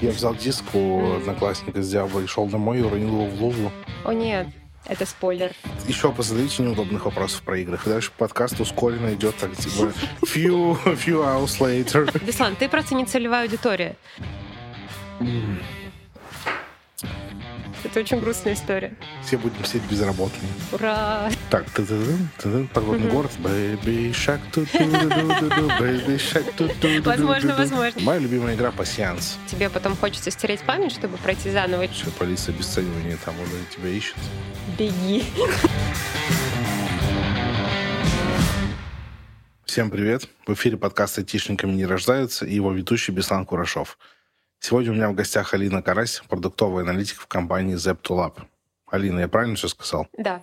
Я взял диск у одноклассника с Диабло и шел домой и уронил его в лужу. О нет, это спойлер. Еще позадавите неудобных вопросов про игры. И дальше подкаст ускоренно идет так, типа, few, few hours later. Беслан, ты просто не целевая аудитория. Это очень грустная история. Все будем сидеть безработные. Ура! Так, ты подводный город. Baby Shark, ту ту Baby Shark, ту ту Возможно, возможно. Моя любимая игра пассианс. Тебе потом хочется стереть память, чтобы пройти заново. Все, полиция обесценивания там уже тебя ищет. Беги. Всем привет. В эфире подкаст «Айтишниками не рождаются» и его ведущий Беслан Курашов. Сегодня у меня в гостях Алина Карась, продуктовый аналитик в компании Zep2Lab. Алина, я правильно все сказал? Да.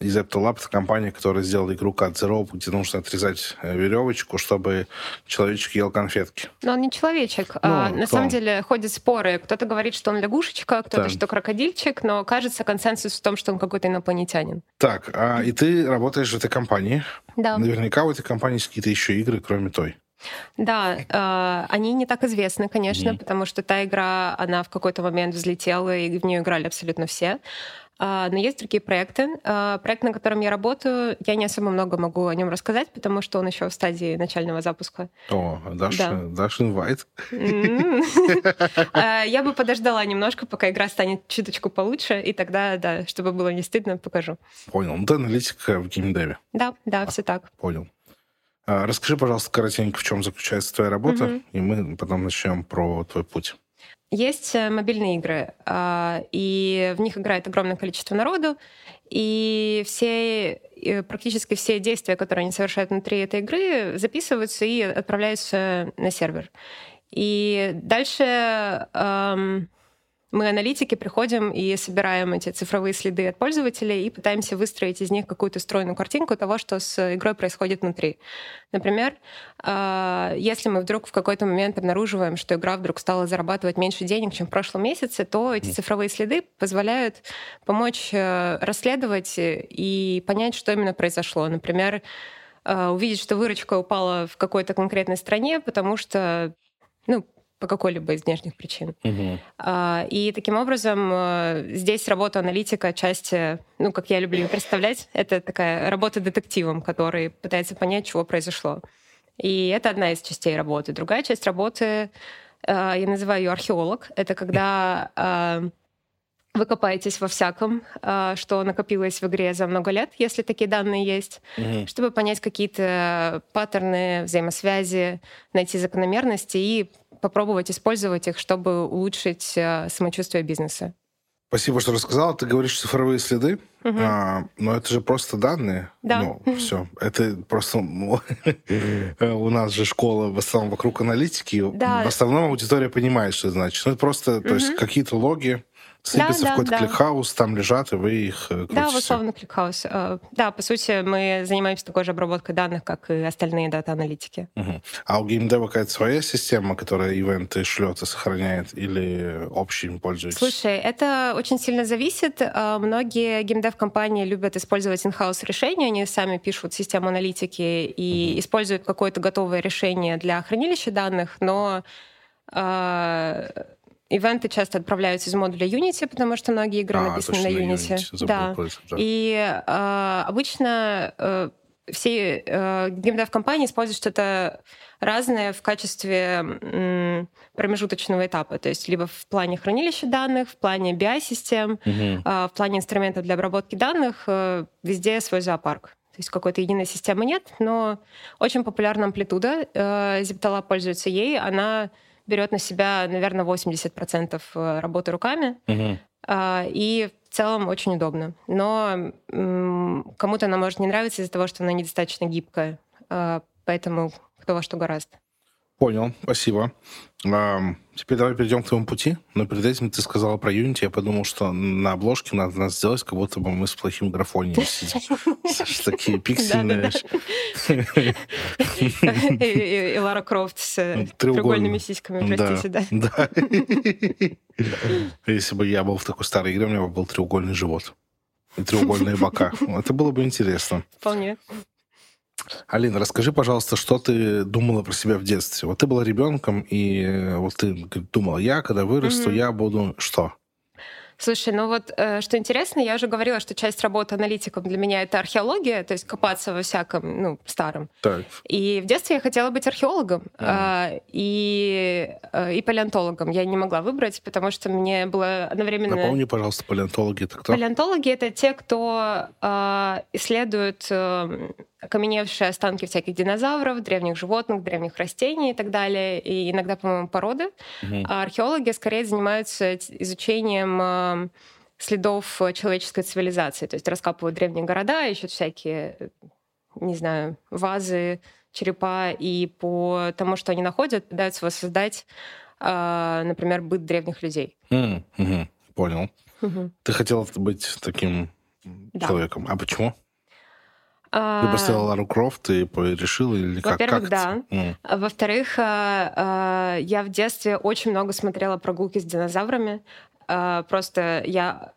И Zep2Lab — это компания, которая сделала игру Cut Zero, где нужно отрезать э, веревочку, чтобы человечек ел конфетки. Но он не человечек. а, Ну, на кто самом он? деле ходят споры. Кто-то говорит, что он лягушечка, кто-то, Так. что крокодильчик, но кажется консенсус в том, что он какой-то инопланетянин. Так, а, и ты работаешь в этой компании. Да. Наверняка у этой компании есть какие-то еще игры, кроме той. Да, э, они не так известны, конечно, Мгм. потому что та игра, она в какой-то момент взлетела, и в нее играли абсолютно все. А, Но есть другие проекты. А, Проект, на котором я работаю, я не особо много могу о нем рассказать, потому что он еще в стадии начального запуска. О, дашь, Да. дашь инвайт? Я бы подождала немножко, пока игра станет чуточку получше, и тогда, да, чтобы было не стыдно, покажу. Понял. Ну, ты аналитик э, в геймдеве. Да, да, все так. Понял. А, Расскажи, пожалуйста, коротенько, в чем заключается твоя работа, Мгм. и мы потом начнем про твой путь. Есть э, мобильные игры, а, и в них играет огромное количество народу, и все, практически все действия, которые они совершают внутри этой игры, записываются и отправляются на сервер. И дальше эм, мы, аналитики, приходим и собираем эти цифровые следы от пользователей и пытаемся выстроить из них какую-то стройную картинку того, что с игрой происходит внутри. Например, а, если мы вдруг в какой-то момент обнаруживаем, что игра вдруг стала зарабатывать меньше денег, чем в прошлом месяце, то эти цифровые следы позволяют помочь э, расследовать и понять, что именно произошло. Например, э, увидеть, что выручка упала в какой-то конкретной стране, потому что, ну, по какой-либо из внешних причин. А, И таким образом э, здесь работа аналитика отчасти, ну, как я люблю ее представлять, это такая работа детективом, который пытается понять, чего произошло. И это одна из частей работы. Другая часть работы, э, я называю ее археолог, это когда э, вы копаетесь во всяком, что накопилось в игре за много лет, если такие данные есть, Мгм. чтобы понять какие-то паттерны, взаимосвязи, найти закономерности и попробовать использовать их, чтобы улучшить э, самочувствие бизнеса. Спасибо, что рассказала. Ты говоришь цифровые следы, Мгм. а, но это же просто данные. Да. Ну, все. Это просто... ну, У нас же школа в основном вокруг аналитики. Да. В основном аудитория понимает, что это значит. Ну, это просто, то есть, какие-то логи сыпятся да, в какой-то да. ClickHouse, там лежат, и вы их э, Да, крутите. условно ClickHouse. Э, Да, по сути, мы занимаемся такой же обработкой данных, как и остальные дата-аналитики. Мгм. А у геймдева какая-то своя система, которая events шлет и сохраняет, или общим пользуетесь? Слушай, это очень сильно зависит. Э, Многие геймдев-компании любят использовать in-house решения. Они сами пишут систему аналитики и используют какое-то готовое решение для хранилища данных, но э, ивенты часто отправляются из модуля Unity, потому что многие игры А, написаны точно, на Unity. забыл Да. да. И э, обычно э, все э, геймдев-компании используют что-то разное в качестве м, промежуточного этапа. То есть либо в плане хранилища данных, в плане BI-систем, Мгм. а, в плане инструментов для обработки данных, э, везде свой зоопарк. То есть какой-то единой системы нет, но очень популярна амплитуда. э, Ziptala пользуется ей. Она берет на себя, наверное, 80% работы руками. А, И в целом очень удобно. Но кому-то она может не нравиться из-за того, что она недостаточно гибкая. А, Поэтому кто во что гораст. Понял, спасибо. Ам, теперь давай перейдем к твоему пути. Но перед этим ты сказала про Unity. Я подумал, что на обложке надо нас сделать, как будто бы мы с плохим графонием сидим. Такие пиксельные. И Лара Крофт с э, Треугольный. треугольными сиськами, простите. Да. Если бы я был в такой старой игре, у меня бы был треугольный живот. И треугольные бока. Это было бы интересно. Вполне. Алина, расскажи, пожалуйста, что ты думала про себя в детстве? Вот ты была ребенком, и э, вот ты думала, я, когда вырасту, mm-hmm. я буду что? Слушай, ну вот э, что интересно, я уже говорила, что часть работы аналитиком для меня это археология, то есть копаться во всяком, ну, старом. Так. И в детстве я хотела быть археологом mm. э, и, э, и палеонтологом. Я не могла выбрать, потому что мне было одновременно... Напомни, пожалуйста, палеонтологи это кто? Палеонтологи — это те, кто э, исследует э, окаменевшие останки всяких динозавров, древних животных, древних растений и так далее, и иногда, по-моему, породы. Угу. А археологи скорее занимаются изучением э, следов человеческой цивилизации, то есть раскапывают древние города, ищут всякие, не знаю, вазы, черепа, и по тому, что они находят, пытаются воссоздать, э, например, быт древних людей. Mm, угу, понял. Угу. Ты хотела быть таким да. человеком. А почему? Ты а, поставила Лару Крофт и решила или как? Во-первых, да. Mm. Во-вторых, а, а, я в детстве очень много смотрела прогулки с динозаврами. Просто я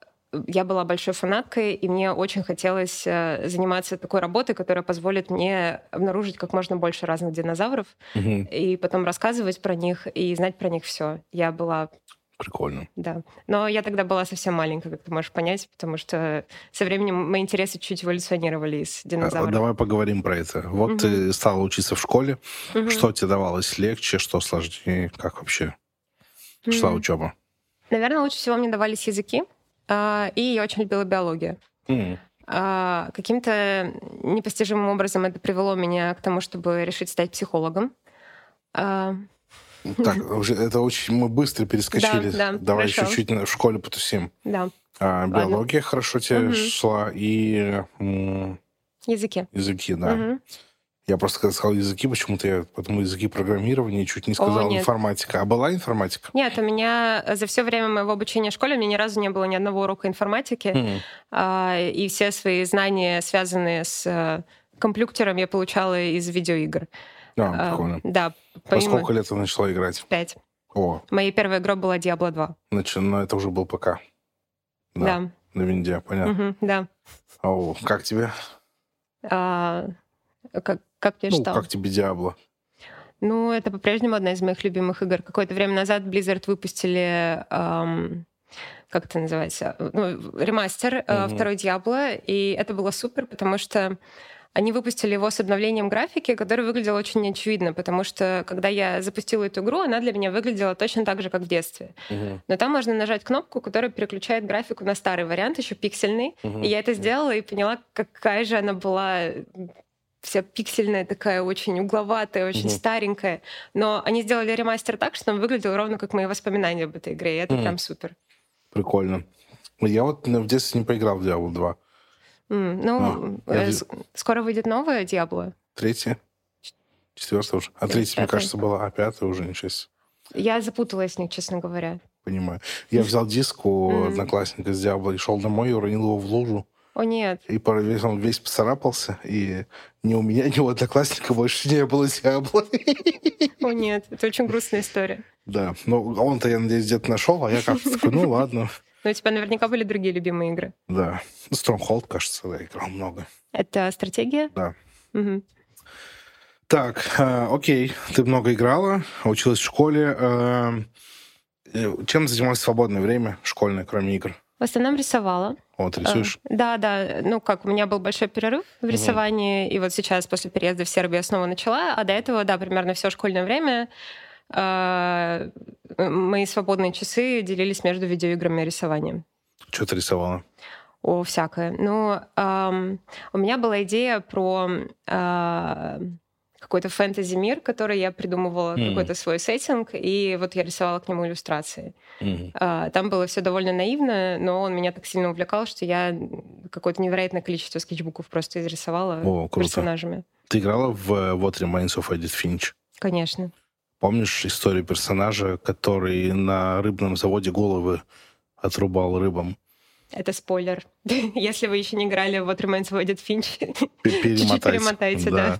я была большой фанаткой, и мне очень хотелось заниматься такой работой, которая позволит мне обнаружить как можно больше разных динозавров, mm-hmm. и потом рассказывать про них и знать про них все. Я была Прикольно. Да. Но я тогда была совсем маленькая, как ты можешь понять, потому что со временем мои интересы чуть эволюционировали из динозавров. А, давай поговорим про это. Вот угу. ты стала учиться в школе. Угу. Что тебе давалось легче, что сложнее? Как вообще угу. шла учеба? Наверное, лучше всего мне давались языки. А, и я очень любила биологию. Угу. Каким-то непостижимым образом это привело меня к тому, чтобы решить стать психологом. Так, это очень мы быстро перескочили. Да, да, Давай хорошо. чуть-чуть в школе потусим. Да. А, биология Ладно. хорошо тебе угу. шла и... Языки. Языки, да. Угу. Я просто когда сказал языки, почему-то я потом языки программирования чуть не сказал О, информатика. А была информатика? Нет, у меня за все время моего обучения в школе у меня ни разу не было ни одного урока информатики. Mm. А, и все свои знания, связанные с э, компьютером, я получала из видеоигр. А, прикольно. Да. Во сколько лет ты начала играть? Пять. О. Моя первая игра была Diablo 2. Значит, ну это уже был ПК. Да. да. На винде, понятно. Угу, да. О, как тебе? А, как, как тебе ну, что? как тебе Diablo? Ну, это по-прежнему одна из моих любимых игр. Какое-то время назад Blizzard выпустили... Эм, как это называется? Ну, ремастер э, угу. второй Diablo, и это было супер, потому что они выпустили его с обновлением графики, который выглядел очень неочевидно, потому что когда я запустила эту игру, она для меня выглядела точно так же, как в детстве. Угу. Но там можно нажать кнопку, которая переключает графику на старый вариант, еще пиксельный. Угу. И я это сделала и поняла, какая же она была вся пиксельная такая, очень угловатая, очень mm старенькая. Но они сделали ремастер так, что он выглядел ровно как мои воспоминания об этой игре, и это mm прям супер. Прикольно. Я вот в детстве не поиграл в Diablo 2. Mm, ну, а, э, скоро выйдет новая Диабло. Третья? Четвертая уже. А третья, мне кажется, была, а пятая уже ничего себе. Я запуталась с них, честно говоря. Понимаю. Я взял диск у mm. одноклассника с Диабло и шел домой и уронил его в лужу. О, нет. И весь, он весь поцарапался, и ни у меня, ни у одноклассника больше не было Диабло. О, нет. Это очень грустная история. Да. Ну, он-то, я надеюсь, где-то нашел, а я как-то такой, ну, ладно. Но у тебя наверняка были другие любимые игры. Да. Stronghold, кажется, я играл много. Это стратегия? Да. Угу. Так, э, окей, ты много играла, училась в школе. Э, э, чем занималась в свободное время школьное, кроме игр? В основном рисовала. Вот, рисуешь? Э, да, да. Ну, как, у меня был большой перерыв в рисовании, угу. и вот сейчас, после переезда в Сербию, я снова начала, а до этого, да, примерно все школьное время мои свободные часы делились между видеоиграми и рисованием. Что ты рисовала? О, всякое. Ну, эм, у меня была идея про э, какой-то фэнтези-мир, который я придумывала, mm. какой-то свой сеттинг, и вот я рисовала к нему иллюстрации. Mm. Э, там было все довольно наивно, но он меня так сильно увлекал, что я какое-то невероятное количество скетчбуков просто изрисовала О, круто. персонажами. Ты играла в What Remains of Edith Finch? Конечно. Помнишь историю персонажа, который на рыбном заводе головы отрубал рыбам? Это спойлер. Если вы еще не играли в What Remains of Edith Finch, чуть-чуть перемотайте, да.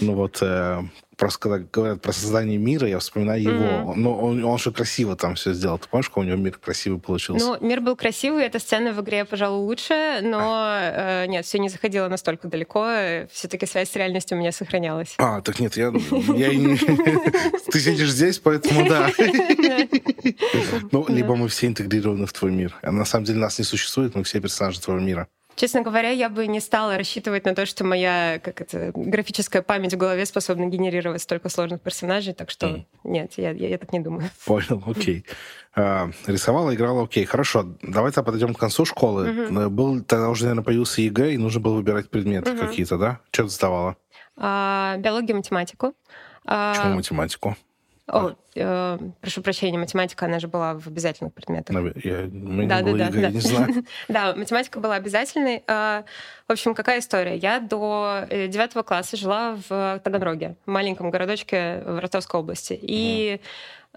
Ну вот, э, просто когда говорят про создание мира, я вспоминаю его. Mm-hmm. Но он, он же красиво там все сделал. Ты помнишь, как у него мир красивый получился? Ну, мир был красивый, эта сцена в игре, пожалуй, лучше, но э, нет, все не заходило настолько далеко. Все-таки связь с реальностью у меня сохранялась. А, так нет, я. Ты сидишь здесь, поэтому да. Ну, либо мы все интегрированы в твой мир. На самом деле нас не существует, мы все персонажи твоего мира. Честно говоря, я бы не стала рассчитывать на то, что моя как это, графическая память в голове способна генерировать столько сложных персонажей, так что mm. нет, я, я, я так не думаю. Понял, окей. А, рисовала, играла, окей. Хорошо, давай тогда подойдем к концу школы. Mm-hmm. Был, тогда уже, наверное, появился ЕГЭ, и нужно было выбирать предметы mm-hmm. какие-то, да? Что ты сдавала? А, биологию, математику. Почему а, математику? О, э, прошу прощения, математика, она же была в обязательных предметах. Я, да, да, да, да. не знаю. да, математика была обязательной. Э, в общем, какая история? Я до э, девятого класса жила в Таганроге, в маленьком городочке в Ростовской области. И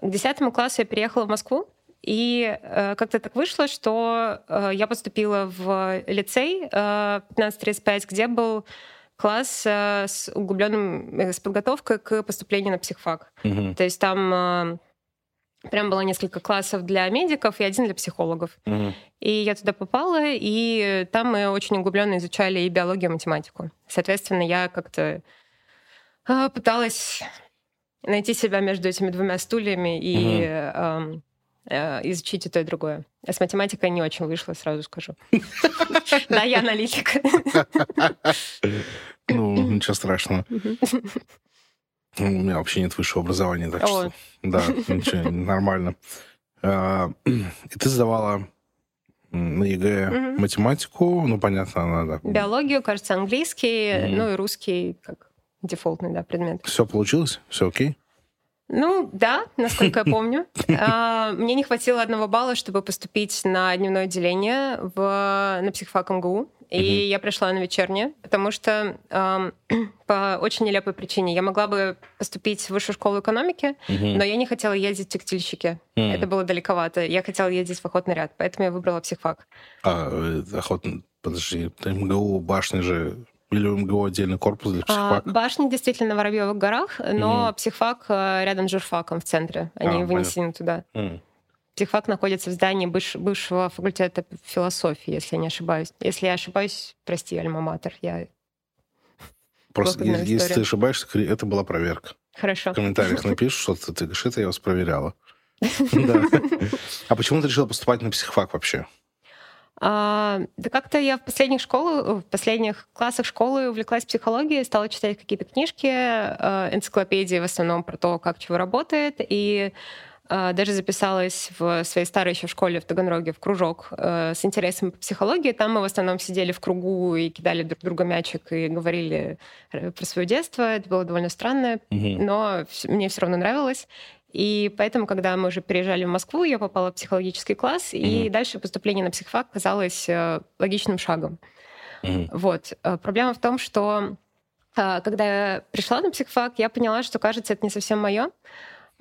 к десятому классу я переехала в Москву, и э, как-то так вышло, что э, я поступила в лицей э, 1535, где был класс э, с углубленным, э, с подготовкой к поступлению на психфак. Угу. То есть там э, прям было несколько классов для медиков и один для психологов. Угу. И я туда попала, и там мы очень углубленно изучали и биологию, и математику. Соответственно, я как-то пыталась найти себя между этими двумя стульями и угу. Изучить и то, и другое. А с математикой не очень вышло, сразу скажу. Да, я аналитик. Ну, ничего страшного. У меня вообще нет высшего образования, так что... Да, ничего, нормально. А, и ты сдавала на ЕГЭ математику, ну, понятно, надо. Биологию, кажется, английский, ну и русский как дефолтный, да, предмет. Все получилось? Все окей? Ну, да, насколько я помню. А, мне не хватило одного балла, чтобы поступить на дневное отделение в, на психфак МГУ. И я пришла на вечернее, потому что эм, по очень нелепой причине. Я могла бы поступить в высшую школу экономики, но я не хотела ездить в текстильщики. Это было далековато. Я хотела ездить в охотный ряд, поэтому я выбрала психфак. А, э, охотный... Подожди, МГУ, башни же или у МГУ отдельный корпус для психфака? А, башня действительно в Воробьевых горах, но mm. психфак э, рядом с журфаком в центре. Они а, вынесены понятно. туда. Mm. Психфак находится в здании быв, бывшего факультета философии, если я не ошибаюсь. Если я ошибаюсь, прости, альма-матер, я... Просто если, если ты ошибаешься, это была проверка. Хорошо. В комментариях напишешь, что ты, ты говоришь, это я вас проверяла. А почему ты решила поступать на психфак вообще? А, да как-то я в последних школах, в последних классах школы увлеклась психологией, стала читать какие-то книжки, э, энциклопедии в основном про то, как чего работает, и э, даже записалась в своей старой еще школе в Таганроге в кружок э, с интересом по психологии. Там мы в основном сидели в кругу и кидали друг друга мячик и говорили про свое детство. Это было довольно странно, угу. но мне все равно нравилось. И поэтому, когда мы уже переезжали в Москву, я попала в психологический класс, mm-hmm. и дальше поступление на психфак казалось э, логичным шагом. Mm-hmm. Вот. Э, проблема в том, что э, когда я пришла на психфак, я поняла, что, кажется, это не совсем мое.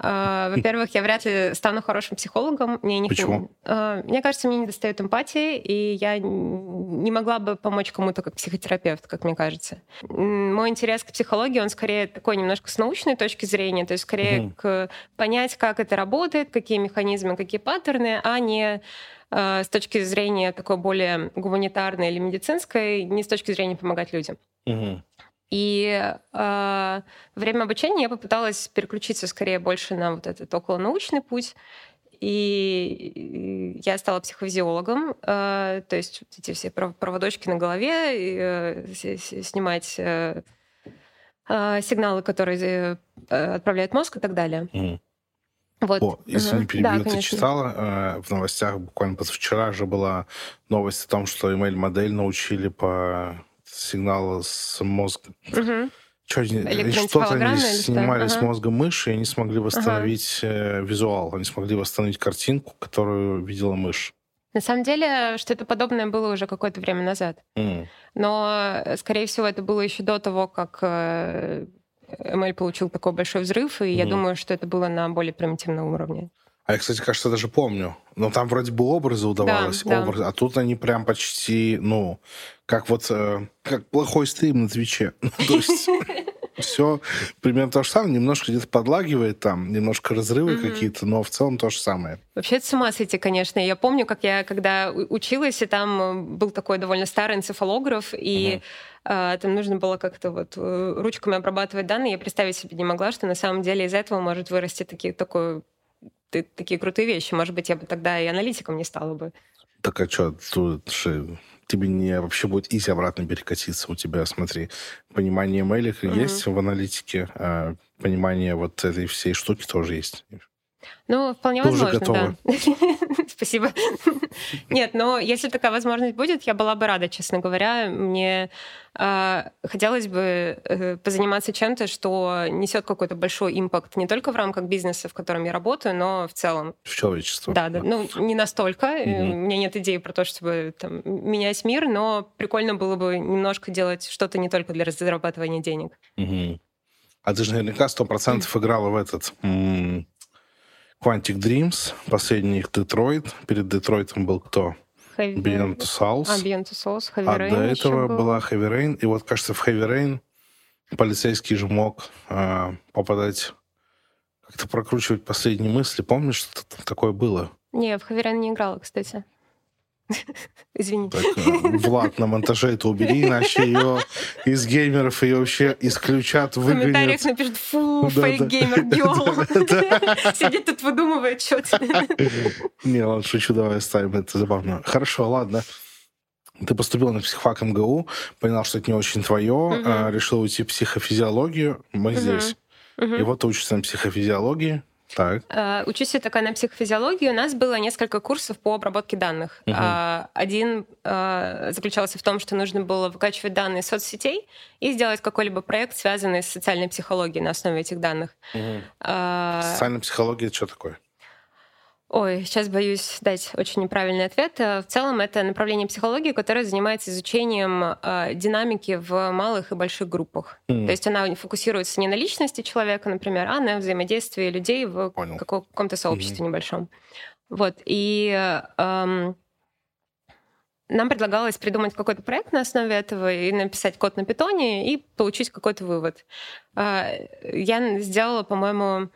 А, во-первых, я вряд ли стану хорошим психологом. Мне не Почему? А, мне кажется, мне не достает эмпатии, и я не могла бы помочь кому-то как психотерапевт, как мне кажется. Мой интерес к психологии, он скорее такой немножко с научной точки зрения, то есть скорее угу. к понять, как это работает, какие механизмы, какие паттерны, а не а, с точки зрения такой более гуманитарной или медицинской, не с точки зрения помогать людям. Угу. И э, время обучения я попыталась переключиться скорее больше на вот этот околонаучный путь. И я стала психофизиологом, э, то есть эти все проводочки на голове, э, снимать э, э, сигналы, которые э, отправляет мозг и так далее. Mm. Вот. О, если угу. не перебью, да, ты читала э, в новостях буквально позавчера же была новость о том, что email-модель научили по сигнала с мозга. Угу. Что, что-то они снимали ага. с мозга мыши, и они смогли восстановить ага. визуал, они смогли восстановить картинку, которую видела мышь. На самом деле, что-то подобное было уже какое-то время назад. Mm. Но, скорее всего, это было еще до того, как ML э, получил такой большой взрыв, и mm. я думаю, что это было на более примитивном уровне. А я, кстати, кажется, даже помню. Но там вроде бы образы удавалось, да, образы, да. а тут они прям почти, ну, как вот, э, как плохой стрим на Твиче. Ну, то есть... Все примерно то же самое, немножко где-то подлагивает там, немножко разрывы mm-hmm. какие-то, но в целом то же самое. Вообще это с ума сойти, конечно. Я помню, как я когда училась, и там э, был такой довольно старый энцефалограф, и mm-hmm. э, там нужно было как-то вот э, ручками обрабатывать данные. Я представить себе не могла, что на самом деле из этого может вырасти такие, такой, такие крутые вещи. Может быть, я бы тогда и аналитиком не стала бы. Так а что, тут тебе не вообще будет изи обратно перекатиться. У тебя, смотри, понимание мейлика mm-hmm. есть в аналитике, а понимание вот этой всей штуки тоже есть. Ну, вполне Ты возможно, да. Спасибо. Нет, но если такая возможность будет, я была бы рада, честно говоря. Мне э, хотелось бы э, позаниматься чем-то, что несет какой-то большой импакт не только в рамках бизнеса, в котором я работаю, но в целом. В человечество. Да, да. Ну, не настолько. Угу. У меня нет идеи про то, чтобы там, менять мир, но прикольно было бы немножко делать что-то не только для зарабатывания денег. Угу. А ты же наверняка сто процентов играла в этот Quantic Dreams, последний их Детройт. Перед Детройтом был кто? Beyond Two Souls. А, Beyond Two Souls, Heavy А Rain до этого был. была Heavy Rain. И вот, кажется, в Heavy Rain полицейский же мог э, попадать, как-то прокручивать последние мысли. Помнишь, что такое было? Не, в Heavy Rain не играла, кстати. Извините. Так, э, Влад, на монтаже это убери, иначе ее из геймеров ее вообще исключат, выгонят. В комментариях напишут, фу, да, фейк-геймер, да, Сидит тут, выдумывает что-то. Не, ладно, шучу, давай оставим, это забавно. Хорошо, ладно. Ты поступил на психфак МГУ, понял, что это не очень твое, угу. а, решил уйти в психофизиологию. Мы угу. здесь. Угу. И вот ты учишься на психофизиологии. Так. Э, учусь я такая на психофизиологии. У нас было несколько курсов по обработке данных. Угу. Один э, заключался в том, что нужно было выкачивать данные из соцсетей и сделать какой-либо проект, связанный с социальной психологией на основе этих данных. Угу. Социальная психология это что такое? Ой, сейчас боюсь дать очень неправильный ответ. Э, в целом это направление психологии, которое занимается изучением э, динамики в малых и больших группах. Mm. То есть она фокусируется не на личности человека, например, а на взаимодействии людей в Понял. каком-то сообществе mm-hmm. небольшом. Вот. И эм, нам предлагалось придумать какой-то проект на основе этого и написать код на питоне и получить какой-то вывод. Э, я сделала, по-моему,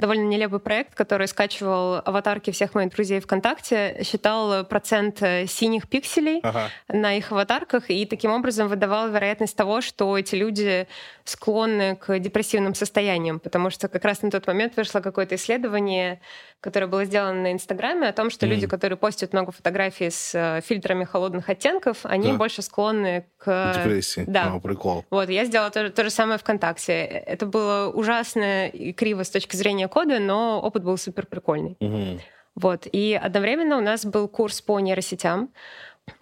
довольно нелепый проект, который скачивал аватарки всех моих друзей ВКонтакте, считал процент э, синих пикселей ага. на их аватарках и таким образом выдавал вероятность того, что эти люди склонны к депрессивным состояниям, потому что как раз на тот момент вышло какое-то исследование, которое было сделано на Инстаграме, о том, что mm. люди, которые постят много фотографий с э, фильтрами холодных оттенков, они да. больше склонны к... Депрессии. Да. О, прикол. Вот, я сделала то, то же самое ВКонтакте. Это было ужасно и криво с точки зрения кода, но опыт был супер прикольный. Mm-hmm. Вот. И одновременно у нас был курс по нейросетям,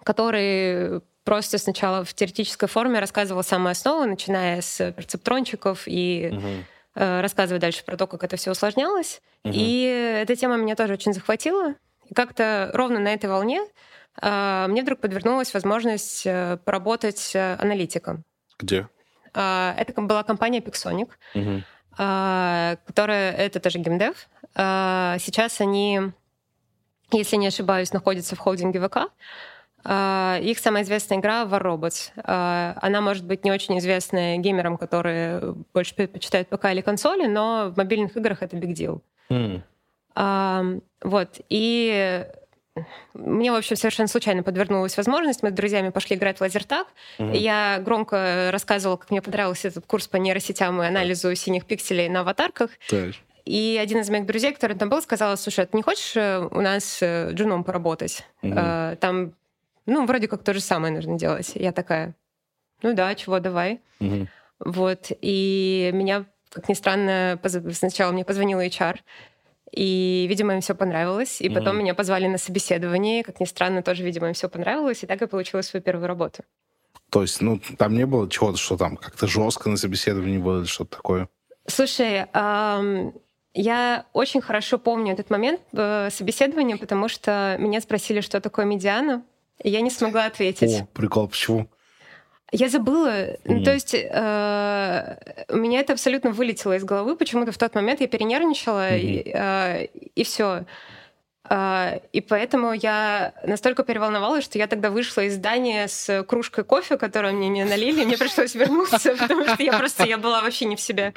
который просто сначала в теоретической форме рассказывал самые основы, начиная с перцептрончиков и угу. э, рассказывая дальше про то, как это все усложнялось. Угу. И эта тема меня тоже очень захватила. И как-то ровно на этой волне э, мне вдруг подвернулась возможность э, поработать э, аналитиком. Где? Э, это была компания Pixonic, угу. Э, которая это тоже геймдев. Э, сейчас они, если не ошибаюсь, находятся в холдинге ВК. А, их самая известная игра War Robots. А, она может быть не очень известная геймерам, которые больше предпочитают ПК или консоли, но в мобильных играх это big deal. Mm. Вот. И мне, в общем, совершенно случайно подвернулась возможность. Мы с друзьями пошли играть в лазертаг. Mm-hmm. Я громко рассказывала, как мне понравился этот курс по нейросетям и анализу синих пикселей на аватарках. Так. И один из моих друзей, который там был, сказал, слушай, а ты не хочешь э, у нас э, джуном поработать? Mm-hmm. Там ну, вроде как то же самое нужно делать. Я такая, ну да, чего, давай. Угу. Вот. И меня, как ни странно, сначала мне позвонила HR, и, видимо, им все понравилось. И потом mm меня позвали на собеседование. Как ни странно, тоже, видимо, им все понравилось. И так я получила свою первую работу. То есть, ну, там не было чего-то, что там как-то жестко на собеседовании было или что-то такое? Слушай, эм, я очень хорошо помню этот момент э, собеседования, потому что меня спросили, что такое медиана. Я не смогла ответить. О, прикол, почему? Я забыла. Mm. То есть э, у меня это абсолютно вылетело из головы. Почему-то в тот момент я перенервничала, mm-hmm. и, э, и все. А, и поэтому я настолько переволновалась, что я тогда вышла из здания с кружкой кофе, которую мне не налили, и мне пришлось вернуться, потому что я просто я была вообще не в себе.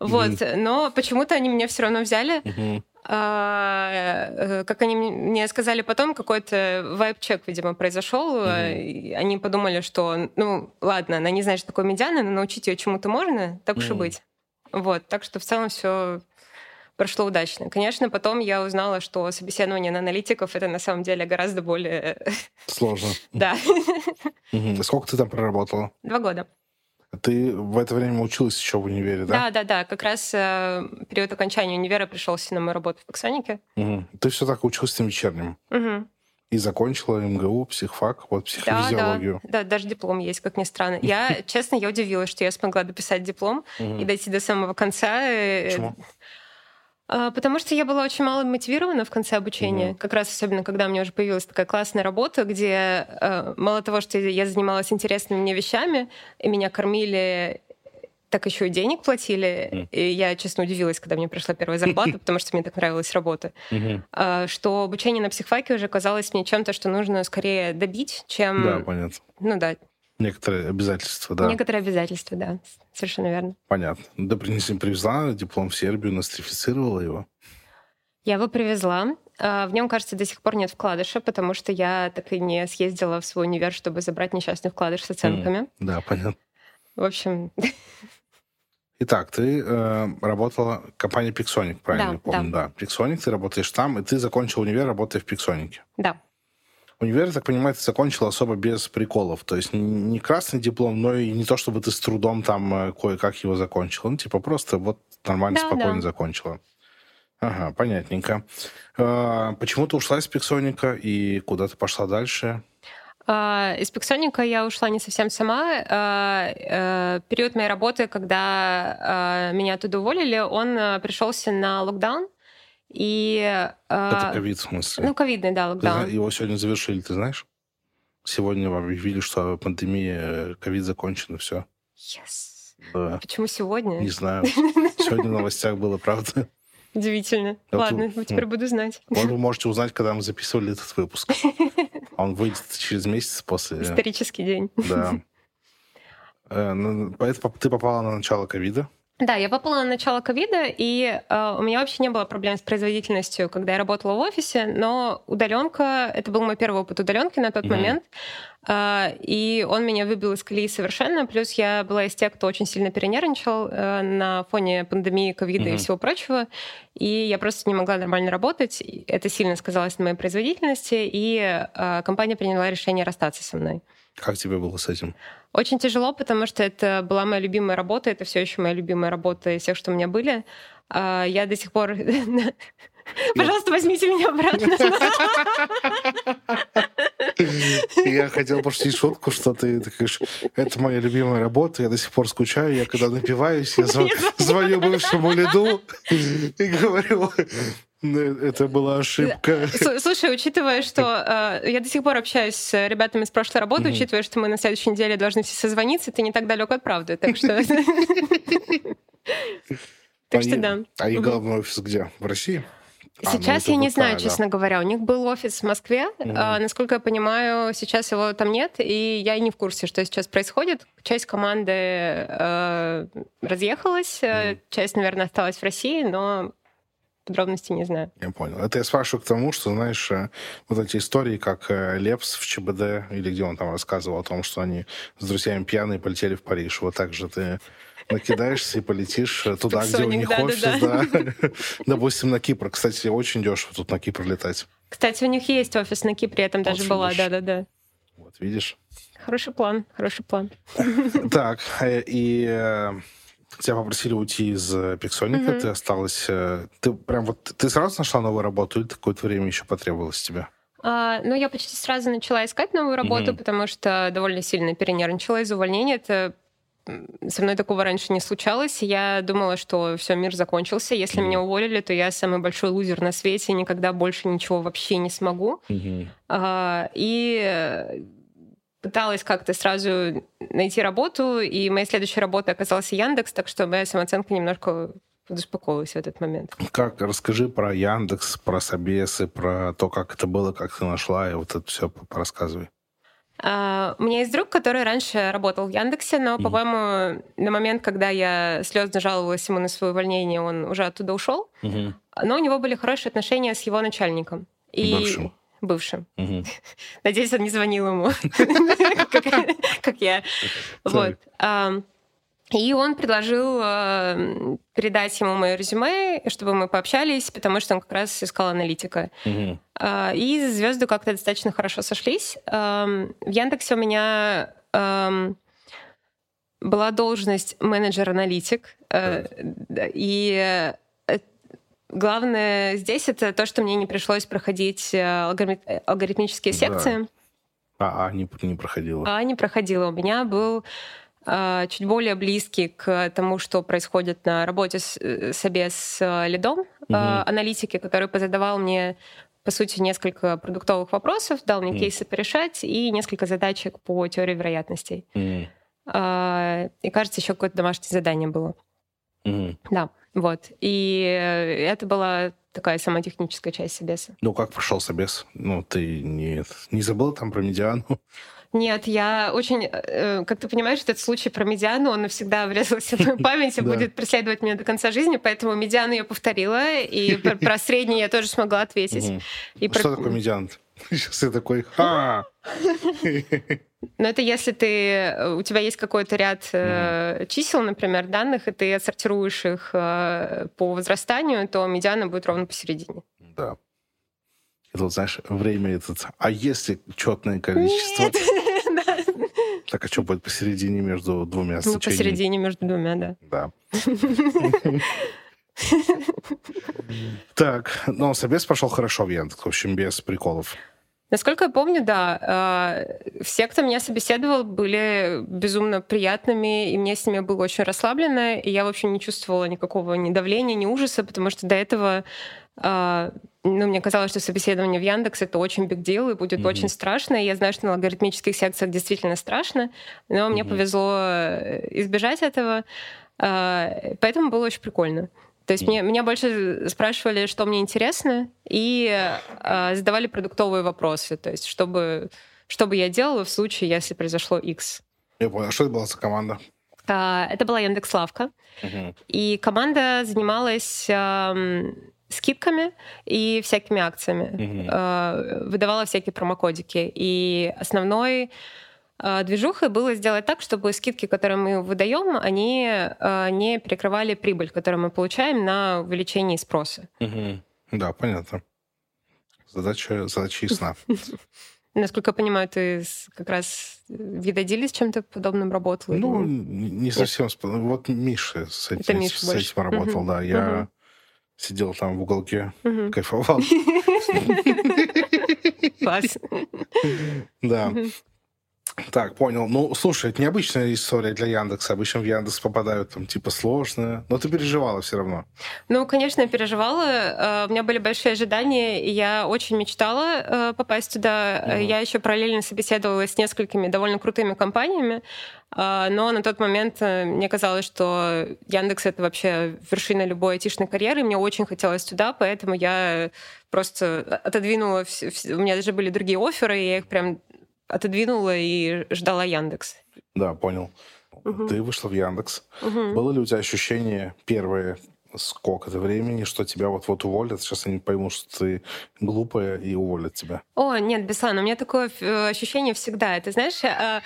Вот, но почему-то они меня все равно взяли. А, э, как они мне сказали потом, какой-то вайп-чек, видимо, произошел. Они подумали, что, ну, ладно, она не знает, что такое медиана, но научить ее чему-то можно, так уж и быть. Вот, так что в целом все прошло удачно. Конечно, потом я узнала, что собеседование на аналитиков это на самом деле гораздо более... Сложно. Да. Сколько ты там проработала? Два года. Ты в это время училась еще в универе, да? Да, да, да. Как раз э, период окончания универа пришелся на мою работу в Паксонике. Угу. Ты все так училась на вечернем? Угу. И закончила МГУ, психфак, вот психофизиологию. Да, да, да, даже диплом есть, как ни странно. Я, честно, я удивилась, что я смогла дописать диплом и дойти до самого конца. Э, Почему? А, потому что я была очень мало мотивирована в конце обучения, угу. как раз особенно когда у меня уже появилась такая классная работа, где э, мало того, что я занималась интересными мне вещами, и меня кормили так еще и денег платили. И я, честно, удивилась, когда мне пришла первая зарплата, потому что мне так нравилась работа. Mm-hmm. Что обучение на психфаке уже казалось мне чем-то, что нужно скорее добить, чем... Да, понятно. Ну да, Некоторые обязательства, да. Некоторые обязательства, да. Совершенно верно. Понятно. Да, принеси, привезла диплом в Сербию, нострифицировала его? Я его привезла. А, в нем, кажется, до сих пор нет вкладыша, потому что я так и не съездила в свой универ, чтобы забрать несчастный вкладыш с оценками. Mm, да, понятно. В общем... Итак, ты э, работала в компании Pixonic, правильно да, помню? Да. да. Pixonic, ты работаешь там, и ты закончил универ, работая в Pixonic. Да. Универ, я так понимаю, ты закончил особо без приколов. То есть не красный диплом, но и не то, чтобы ты с трудом там э, кое-как его закончил. Ну, типа просто вот нормально, да, спокойно да. закончила. Ага, понятненько. А, почему ты ушла из Пиксоника и куда ты пошла дальше? А, из Пиксоника я ушла не совсем сама. А, э, период моей работы, когда меня оттуда уволили, он э, пришелся на локдаун. И, Это ковид, в смысле? Ну, ковидный, да, локдаун. его сегодня завершили, ты знаешь? Сегодня объявили, что пандемия, э, ковид закончена, все. Yes. Да. Почему сегодня? Не знаю. Сегодня в новостях было, правда. Удивительно. Вот, Ладно, ну, теперь буду знать. Вы можете узнать, когда мы записывали этот выпуск. Он выйдет через месяц после... Исторический день. Да. Э, ну, поэтому ты попала на начало ковида. Да, я попала на начало ковида, и э, у меня вообще не было проблем с производительностью, когда я работала в офисе, но удаленка, это был мой первый опыт удаленки на тот mm-hmm. момент, э, и он меня выбил из колеи совершенно. Плюс я была из тех, кто очень сильно перенервничал э, на фоне пандемии, ковида mm-hmm. и всего прочего, и я просто не могла нормально работать. Это сильно сказалось на моей производительности, и э, компания приняла решение расстаться со мной. Как тебе было с этим? Очень тяжело, потому что это была моя любимая работа, это все еще моя любимая работа из всех, что у меня были. А, я до сих пор... Пожалуйста, возьмите меня обратно. Я хотел пошутить шутку, что ты, ты говоришь, это моя любимая работа, я до сих пор скучаю, я когда напиваюсь, я звоню бывшему лиду и говорю, это была ошибка. Слушай, учитывая, что э, я до сих пор общаюсь с ребятами с прошлой работы, mm-hmm. учитывая, что мы на следующей неделе должны все созвониться, ты не так далек от правды. Так что... Так что да. А их главный офис где? В России? А, ну сейчас а, ну, я не знаю, да. честно говоря. У них был офис в Москве. Mm-hmm. А, насколько я понимаю, сейчас его там нет, и я не в курсе, что сейчас происходит. Часть команды э, разъехалась, mm-hmm. часть, наверное, осталась в России, но подробностей не знаю. Я понял. Это я спрашиваю к тому, что, знаешь, э, вот эти истории, как э, Лепс в ЧБД, или где он там рассказывал о том, что они с друзьями пьяные полетели в Париж. Вот так же ты накидаешься и полетишь э, туда, где у них офис, да. Допустим, на Кипр. Кстати, очень дешево тут на Кипр летать. Кстати, у них есть офис на Кипре, я там даже была, да-да-да. Вот, видишь? Хороший план, хороший план. Так, и Тебя попросили уйти из Пиксоника, mm-hmm. ты осталась... Э, ты прям вот... Ты сразу нашла новую работу или какое-то время еще потребовалось тебе? А, ну, я почти сразу начала искать новую работу, mm-hmm. потому что довольно сильно перенервничала из увольнения. Это со мной такого раньше не случалось. Я думала, что все, мир закончился. Если mm-hmm. меня уволили, то я самый большой лузер на свете, никогда больше ничего вообще не смогу. Mm-hmm. А, и пыталась как-то сразу найти работу, и моей следующей работой оказался Яндекс, так что моя самооценка немножко подуспокоилась в этот момент. Как, расскажи про Яндекс, про Собесы, про то, как это было, как ты нашла, и вот это все порассказывай. Uh, у меня есть друг, который раньше работал в Яндексе, но, mm-hmm. по-моему, на момент, когда я слезно жаловалась ему на свое увольнение, он уже оттуда ушел. Mm-hmm. Но у него были хорошие отношения с его начальником. И... Бывшим. Бывшим. Угу. Надеюсь, он не звонил ему, как я. Вот. И он предложил э, передать ему мое резюме, чтобы мы пообщались, потому что он как раз искал аналитика. Угу. И звезды как-то достаточно хорошо сошлись. В Яндексе у меня была должность менеджер-аналитик. Э, и главное здесь это то, что мне не пришлось проходить э, алгоритмические секции. Да. А, а не, не проходила. А не проходила. У меня был а, чуть более близкий к тому, что происходит на работе с, э, себе с э, лидом, угу. аналитики, который позадавал мне по сути, несколько продуктовых вопросов, дал мне mm. кейсы порешать и несколько задачек по теории вероятностей. Mm. И, кажется, еще какое-то домашнее задание было. Mm. Да, вот. И это была такая самая техническая часть Собеса. Ну, как прошел Собес? Ну, ты не, не забыл там про медиану? Нет, я очень, э, как ты понимаешь, этот случай про медиану, он навсегда врезался в мою память и будет преследовать меня до конца жизни, поэтому медиану я повторила, и про средний я тоже смогла ответить. Что такое медиан? Сейчас я такой, ха! Но это если ты, у тебя есть какой-то ряд э, чисел, например, данных, и ты отсортируешь их э, по возрастанию, то медиана будет ровно посередине. Да. И тут, знаешь, время этот... А если четное количество... Нет. Так, а что будет посередине между двумя Ну, посередине между двумя, да. Да. Так, ну, собес пошел хорошо в Яндекс, в общем, без приколов. Насколько я помню, да, а, все, кто меня собеседовал, были безумно приятными, и мне с ними было очень расслабленно, и я вообще не чувствовала никакого ни давления, ни ужаса, потому что до этого а, ну, мне казалось, что собеседование в Яндекс это очень big deal и будет mm-hmm. очень страшно. И я знаю, что на алгоритмических секциях действительно страшно, но mm-hmm. мне повезло э, избежать этого. Поэтому было очень прикольно. То есть мне, меня больше спрашивали, что мне интересно, и а, задавали продуктовые вопросы. То есть, чтобы, что бы я делала в случае, если произошло X. Я понял. А что это была за команда? А, это была Яндекс.Лавка. Mm-hmm. И команда занималась скидками и всякими акциями. Mm-hmm. Выдавала всякие промокодики. И основной э, движухой было сделать так, чтобы скидки, которые мы выдаем, они э, не перекрывали прибыль, которую мы получаем на увеличение спроса. Угу. Да, понятно. Задача, задача ясна. Насколько я понимаю, ты как раз видодили с чем-то подобным работал? Ну, не совсем. Вот Миша с этим, Миша с этим работал, да. Я Сидел там в уголке, кайфовал. Класс. Да. Так, понял. Ну, слушай, это необычная история для Яндекса. Обычно в Яндекс попадают там типа сложные. Но ты переживала все равно. Ну, конечно, я переживала. Э, у меня были большие ожидания, и я очень мечтала э, попасть туда. Угу. Я еще параллельно собеседовала с несколькими довольно крутыми компаниями. Но на тот момент мне казалось, что Яндекс это вообще вершина любой айтишной карьеры, и мне очень хотелось туда, поэтому я просто отодвинула... У меня даже были другие оферы, и я их прям отодвинула и ждала Яндекс. Да, понял. Угу. Ты вышла в Яндекс. Угу. Было ли у тебя ощущение первое, сколько-то времени, что тебя вот-вот уволят. Сейчас они поймут, что ты глупая и уволят тебя. О, нет, Беслан, у меня такое э, ощущение всегда. Ты знаешь, э,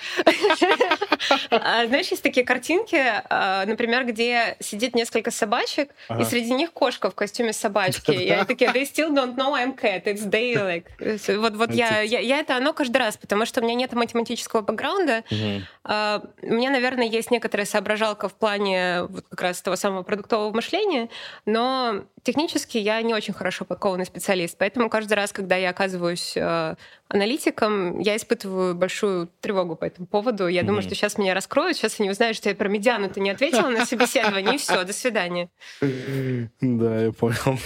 а, знаешь, есть такие картинки, э, например, где сидит несколько собачек, и среди них кошка в костюме собачки. И они такие, they still don't know I'm cat, it's like... Вот, вот я, я, я это оно каждый раз, потому что у меня нет математического бэкграунда. У меня, наверное, есть некоторая соображалка в плане вот как раз того самого продуктового мышления, образование, но технически я не очень хорошо подкованный специалист, поэтому каждый раз, когда я оказываюсь э, аналитиком, я испытываю большую тревогу по этому поводу. Я mm-hmm. думаю, что сейчас меня раскроют, сейчас они узнают, что я про медиану ты не ответила на собеседование, и все, до свидания. Да, я понял.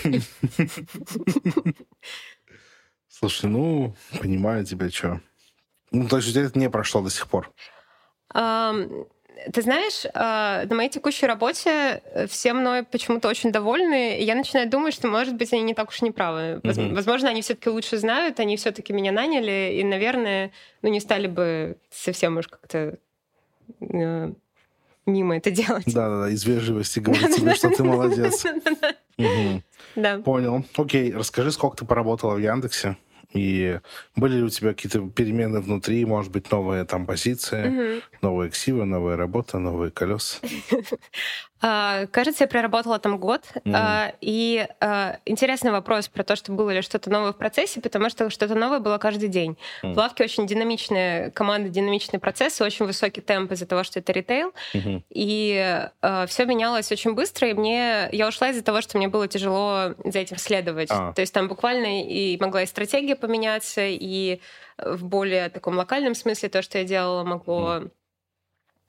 Слушай, ну, понимаю тебя, что. Ну, то есть у тебя это не прошло до сих пор? Ты знаешь, а, на моей текущей работе э, все мной почему-то очень довольны, и я начинаю думать, что, может быть, они не так уж и неправы. Mm-hmm. Возможно, они все-таки лучше знают, они все-таки меня наняли, и, наверное, ну, не стали бы совсем уж как-то э, мимо это делать. Да-да-да, из вежливости говорить тебе, что ты молодец. Понял. Окей, расскажи, сколько ты поработала в Яндексе? И были ли у тебя какие-то перемены внутри, может быть, новые там позиции, угу. новые ксивы, новая работа, новые колеса? А, кажется, я проработала там год. Mm. И а, интересный вопрос про то, что было ли что-то новое в процессе, потому что что-то новое было каждый день. Mm. В лавке очень динамичная команда, динамичные процессы, очень высокий темп из-за того, что это ритейл. Mm-hmm. И все менялось очень быстро, и мне я ушла из-за того, что мне было тяжело за этим следовать. А. То есть там буквально и могла и стратегия поменяться, и в более таком локальном смысле то, что я делала, могло mm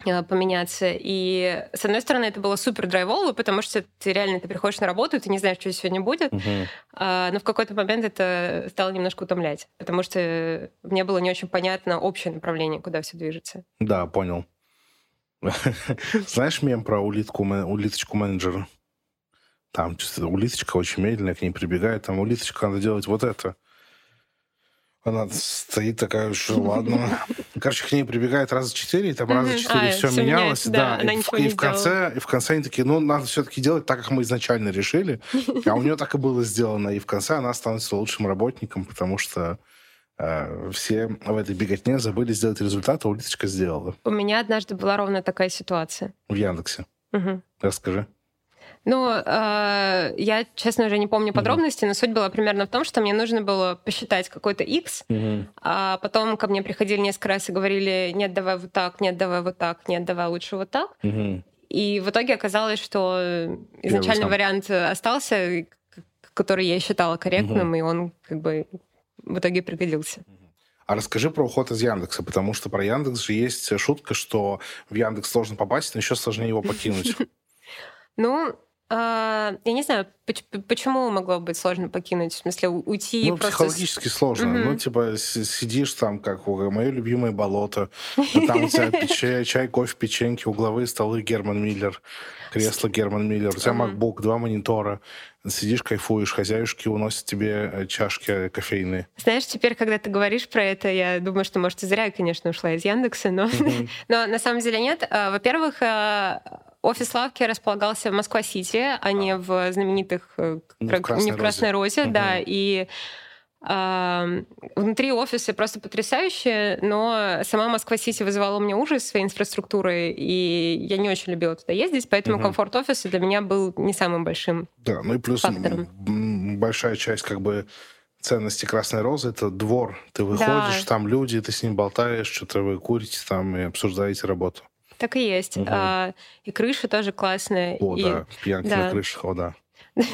поменяться. И, с одной стороны, это было супер драйвово, потому что ты реально ты приходишь на работу, и ты не знаешь, что сегодня будет. Uh-huh. Но в какой-то момент это стало немножко утомлять, потому что мне было не очень понятно общее направление, куда все движется. Да, понял. Знаешь мем про улитку, улиточку менеджера? Там улиточка очень медленная к ней прибегает, там улиточка надо делать вот это. Она стоит такая, что ладно. Короче, к ней прибегает раза четыре, и там раза четыре а, все менялось. Да, и, в, и в конце, и в конце они такие, ну, надо все-таки делать так, как мы изначально решили. А у нее так и было сделано. И в конце она становится лучшим работником, потому что э, все в этой беготне забыли сделать результат, а улиточка сделала. У меня однажды была ровно такая ситуация. В Яндексе. Угу. Расскажи. Ну, э, я, честно, уже не помню подробности, mm-hmm. но суть была примерно в том, что мне нужно было посчитать какой-то X, mm-hmm. а потом ко мне приходили несколько раз и говорили, нет, давай вот так, нет, давай вот так, нет, давай лучше вот так. Mm-hmm. И в итоге оказалось, что изначальный вариант остался, который я считала корректным, mm-hmm. и он как бы в итоге пригодился. А расскажи про уход из Яндекса, потому что про Яндекс же есть шутка, что в Яндекс сложно попасть, но еще сложнее его покинуть. Ну, я не знаю, почему могло быть сложно покинуть, в смысле уйти ну, просто... психологически сложно. Mm-hmm. Ну, типа, сидишь там, как мое любимое болото, там у тебя чай, чай, кофе, печеньки, угловые столы Герман Миллер, кресло Герман Миллер, у тебя MacBook, два монитора, сидишь, кайфуешь, хозяюшки уносят тебе э, чашки кофейные. Знаешь, теперь, когда ты говоришь про это, я думаю, что, может, и зря я, конечно, ушла из Яндекса, но, mm-hmm. но на самом деле нет. А, во-первых, а, Офис лавки располагался в Москва-Сити, а не в знаменитых... Э, не в Красной, не в Красной Розе, Розе угу. да. И внутри офиса просто потрясающе, но сама Москва-Сити вызывала у меня ужас своей инфраструктурой, и я не очень любила туда ездить, поэтому угу. комфорт офиса для меня был не самым большим Да, ну и плюс фактором. большая часть как бы ценности Красной Розы — это двор. Ты выходишь, да. там люди, ты с ним болтаешь, что-то вы курите там и обсуждаете работу. Так и есть. Угу. А, и крыша тоже классная. О, и... да, пьянки да. на крышах, о, да.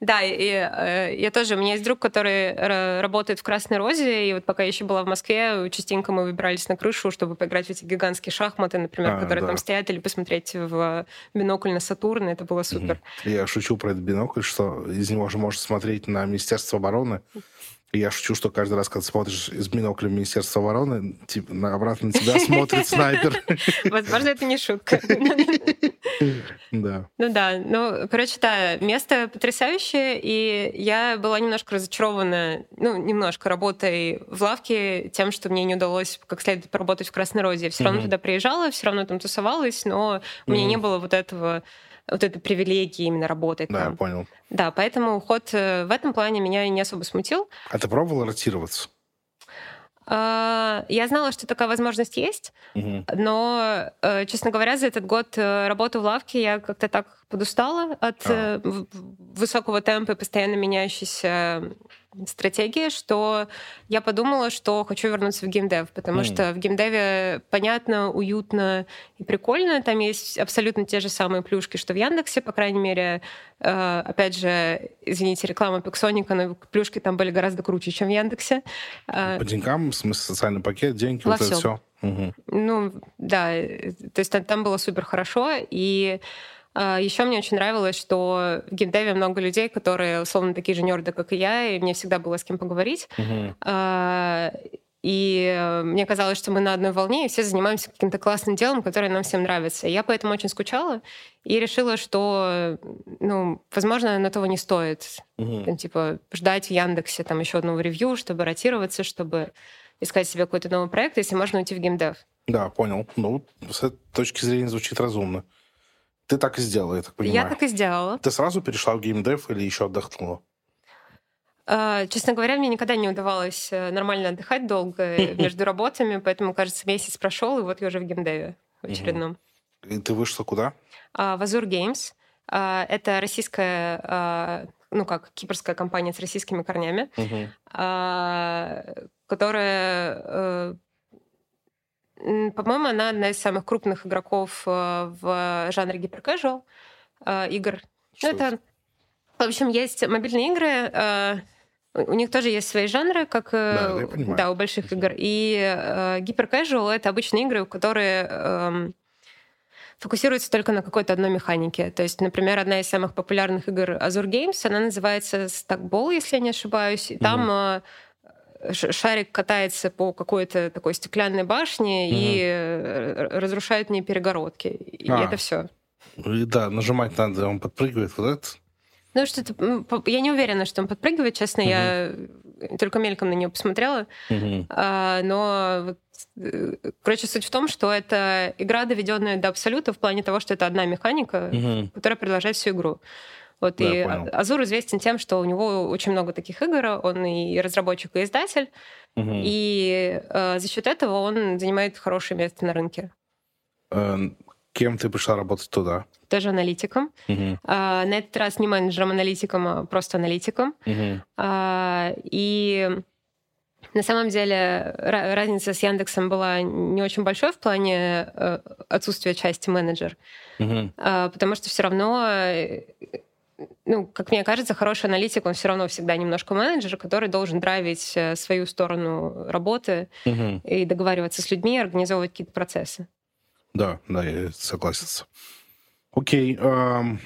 Да, и э, я тоже, у меня есть друг, который работает в Красной Розе, и вот пока я еще была в Москве, частенько мы выбирались на крышу, чтобы поиграть в эти гигантские шахматы, например, а, которые там стоят, или посмотреть в бинокль на Сатурн, это было супер. Я шучу про этот бинокль, что из него же можно смотреть на Министерство обороны, я шучу, что каждый раз, когда смотришь из бинокля Министерства обороны, типа, на, обратно на тебя смотрит снайпер. Возможно, это не шутка. Да. Ну да, ну, короче, да, место потрясающее, и я была немножко разочарована, ну, немножко работой в лавке тем, что мне не удалось как следует поработать в Красной Розе. Я все равно туда приезжала, все равно там тусовалась, но у меня не было вот этого вот этой привилегии именно работать да, там. я понял. Да, поэтому уход э, в этом плане меня не особо смутил. А ты пробовала ротироваться? А, я знала, что такая возможность есть, угу. но, э, честно говоря, за этот год э, работы в лавке я как-то так подустала от а. высокого темпа и постоянно меняющейся стратегии, что я подумала, что хочу вернуться в геймдев, потому mm. что в геймдеве понятно, уютно и прикольно. Там есть абсолютно те же самые плюшки, что в Яндексе, по крайней мере. Э, опять же, извините, реклама Пиксоника, но плюшки там были гораздо круче, чем в Яндексе. Э, по деньгам, в смысле, социальный пакет, деньги, вот это все. Угу. Ну, да, то есть там было супер хорошо, и Еще мне очень нравилось, что в геймдеве много людей, которые условно такие же нерды, как и я, и мне всегда было с кем поговорить. Uh-huh. и э, мне казалось, что мы на одной волне, и все занимаемся каким-то классным делом, которое нам всем нравится. Я поэтому очень скучала и решила, что, ну, возможно, на того не стоит. Там, типа, ждать в Яндексе там еще одного ревью, чтобы ротироваться, чтобы искать себе какой-то новый проект, если можно уйти в геймдев. Да, понял. Ну, с этой точки зрения звучит разумно. Ты так и сделала, я так понимаю. Я так и сделала. Ты сразу перешла в геймдев или еще отдохнула? А, честно говоря, мне никогда не удавалось э, нормально отдыхать долго между работами, поэтому, кажется, месяц прошел, и вот я уже в геймдеве в очередном. И ты вышла куда? А, в Azure Games. А, это российская, ну как, кипрская компания с российскими корнями, которая э, по-моему, она одна из самых крупных игроков э, в жанре гиперкэжуал игр. Что ну, это, в общем, есть мобильные игры, у них тоже есть свои жанры, как да, да, у больших игр. И э, гиперкэжуал — это обычные игры, которые э, фокусируются только на какой-то одной механике. То есть, например, одна из самых популярных игр Azure Games, она называется Stackball, если я не ошибаюсь. И там э, шарик катается по какой-то такой стеклянной башне угу. и э, разрушает мне перегородки. И а. это все. Да, нажимать надо, он подпрыгивает вот это. Ну, что-то... Я не уверена, что он подпрыгивает, честно. Uh-huh. Я только мельком на нее посмотрела. Uh-huh. А, но, вот, э, короче, суть в том, что это игра, доведенная до абсолюта в плане того, что это одна механика, uh-huh. которая продолжает всю игру. Вот, да, и Азур известен тем, что у него очень много таких игр, он и разработчик, и издатель, угу. и э, за счет этого он занимает хорошее место на рынке. Э, кем ты пришла работать туда? тоже аналитиком. Uh-huh. А, на этот раз не менеджером-аналитиком, а просто аналитиком. Uh-huh. А, и на самом деле разница с Яндексом была не очень большой в плане э, отсутствия части менеджер, а, потому что все равно ну, как мне кажется, хороший аналитик, он все равно всегда немножко менеджер, который должен драйвить э, свою сторону работы угу. и договариваться с людьми, организовывать какие-то процессы. Да, да, я согласен. Окей. а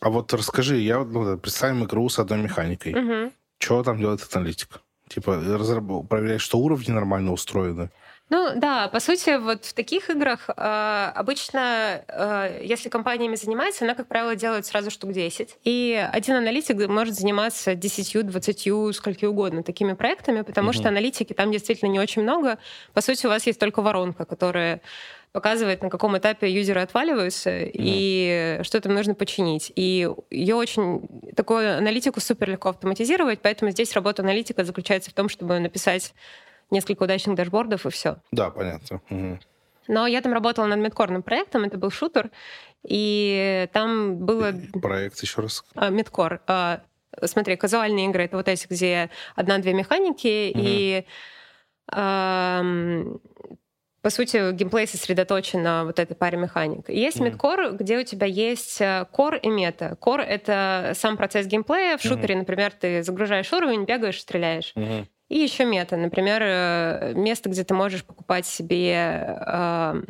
вот расскажи, я ну, представим игру с одной механикой. Угу. Что там делает аналитик? Типа разраб... проверять, что уровни нормально устроены? Ну да, по сути, вот в таких играх э, обычно, э, если компаниями занимается, она, как правило, делает сразу штук 10. И один аналитик может заниматься 10, 20, скольки угодно такими проектами, потому угу. что аналитики там действительно не очень много. По сути, у вас есть только воронка, которая показывает, на каком этапе юзеры отваливаются mm. и что там нужно починить. И ее очень такую аналитику супер легко автоматизировать, поэтому здесь работа аналитика заключается в том, чтобы написать несколько удачных дашбордов и все. Да, понятно. Угу. Но я там работала над midcore-ным проектом, это был шутер, и там было... Проект еще раз. А, midcore. А, смотри, казуальные игры — это вот эти, где одна-две механики, угу. и по сути, геймплей сосредоточен на вот этой паре механик. есть mm-hmm. midcore, где у тебя есть core э, и meta. Core — это сам процесс геймплея. В шутере, mm-hmm. например, ты загружаешь уровень, бегаешь, стреляешь. Mm-hmm. И еще мета. Например, э, место, где ты можешь покупать себе э,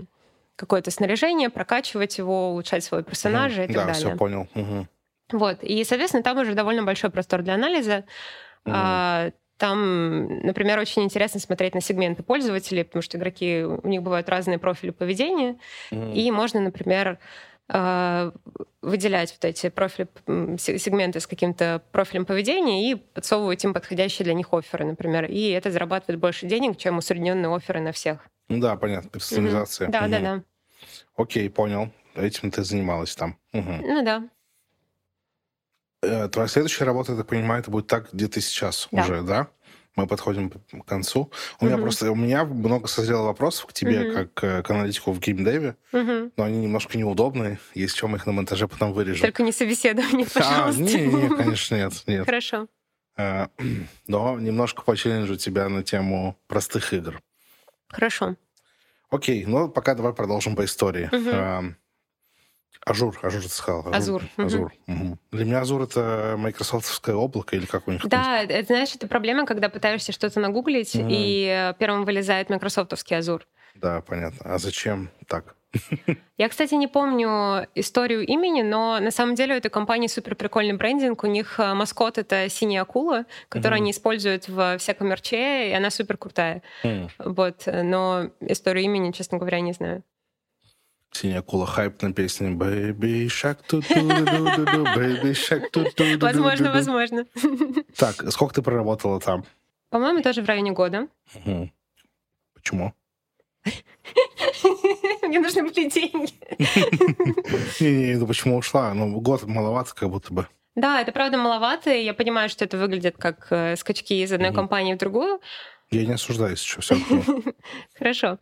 какое-то снаряжение, прокачивать его, улучшать своего персонажа mm-hmm. и так да, далее. Да, все понял. Угу. Вот. И, соответственно, там уже довольно большой простор для анализа. Mm-hmm. Там, например, очень интересно смотреть на сегменты пользователей, потому что игроки, у них бывают разные профили поведения, mm-hmm. и можно, например, выделять вот эти профили, сегменты с каким-то профилем поведения и подсовывать им подходящие для них оферы, например. И это зарабатывает больше денег, чем усредненные оферы на всех. Ну да, понятно, персонализация. Mm-hmm. Да, mm-hmm. да, да. Окей, понял. Этим ты занималась там. Угу. Ну да. Э, твоя следующая работа, я так понимаю, это будет так, где ты сейчас да. уже, да? Мы подходим к концу. У mm-hmm. меня просто у меня много созрело вопросов к тебе, mm-hmm. как э, к аналитику в геймдеве, mm-hmm. но они немножко неудобные. Есть чем их на монтаже потом вырежу. Только не собеседование, пожалуйста. А, не, не, конечно, нет, нет. Хорошо. А, но немножко по challenge-у тебя на тему простых игр. Хорошо. Окей, ну пока давай продолжим по истории. Mm-hmm. Azur, Azur сказал. Azur. Azur. Угу. Для меня Azure это майкрософтовское облако или как у них? Да, это, знаешь, это проблема, когда пытаешься что-то нагуглить, угу. и первым вылезает майкрософтовский Azure. Да, понятно. А зачем так? Я, кстати, не помню историю имени, но на самом деле у этой компании супер прикольный брендинг. У них э, маскот — это синяя акула, которую они используют в всяком мерче, и она супер крутая. Вот. Но историю имени, честно говоря, не знаю. Синяя акула хайп на песне Baby Shark ту ту ду ду Baby Shark ту ту Возможно, возможно. Так, сколько ты проработала там? По-моему, тоже в районе года. Почему? Мне нужны были деньги. Не-не, ну почему ушла? Ну, год маловато как будто бы. Да, это правда маловато, и я понимаю, что это выглядит как э, скачки из одной компании в другую. Я не осуждаю, если что, все. Хорошо.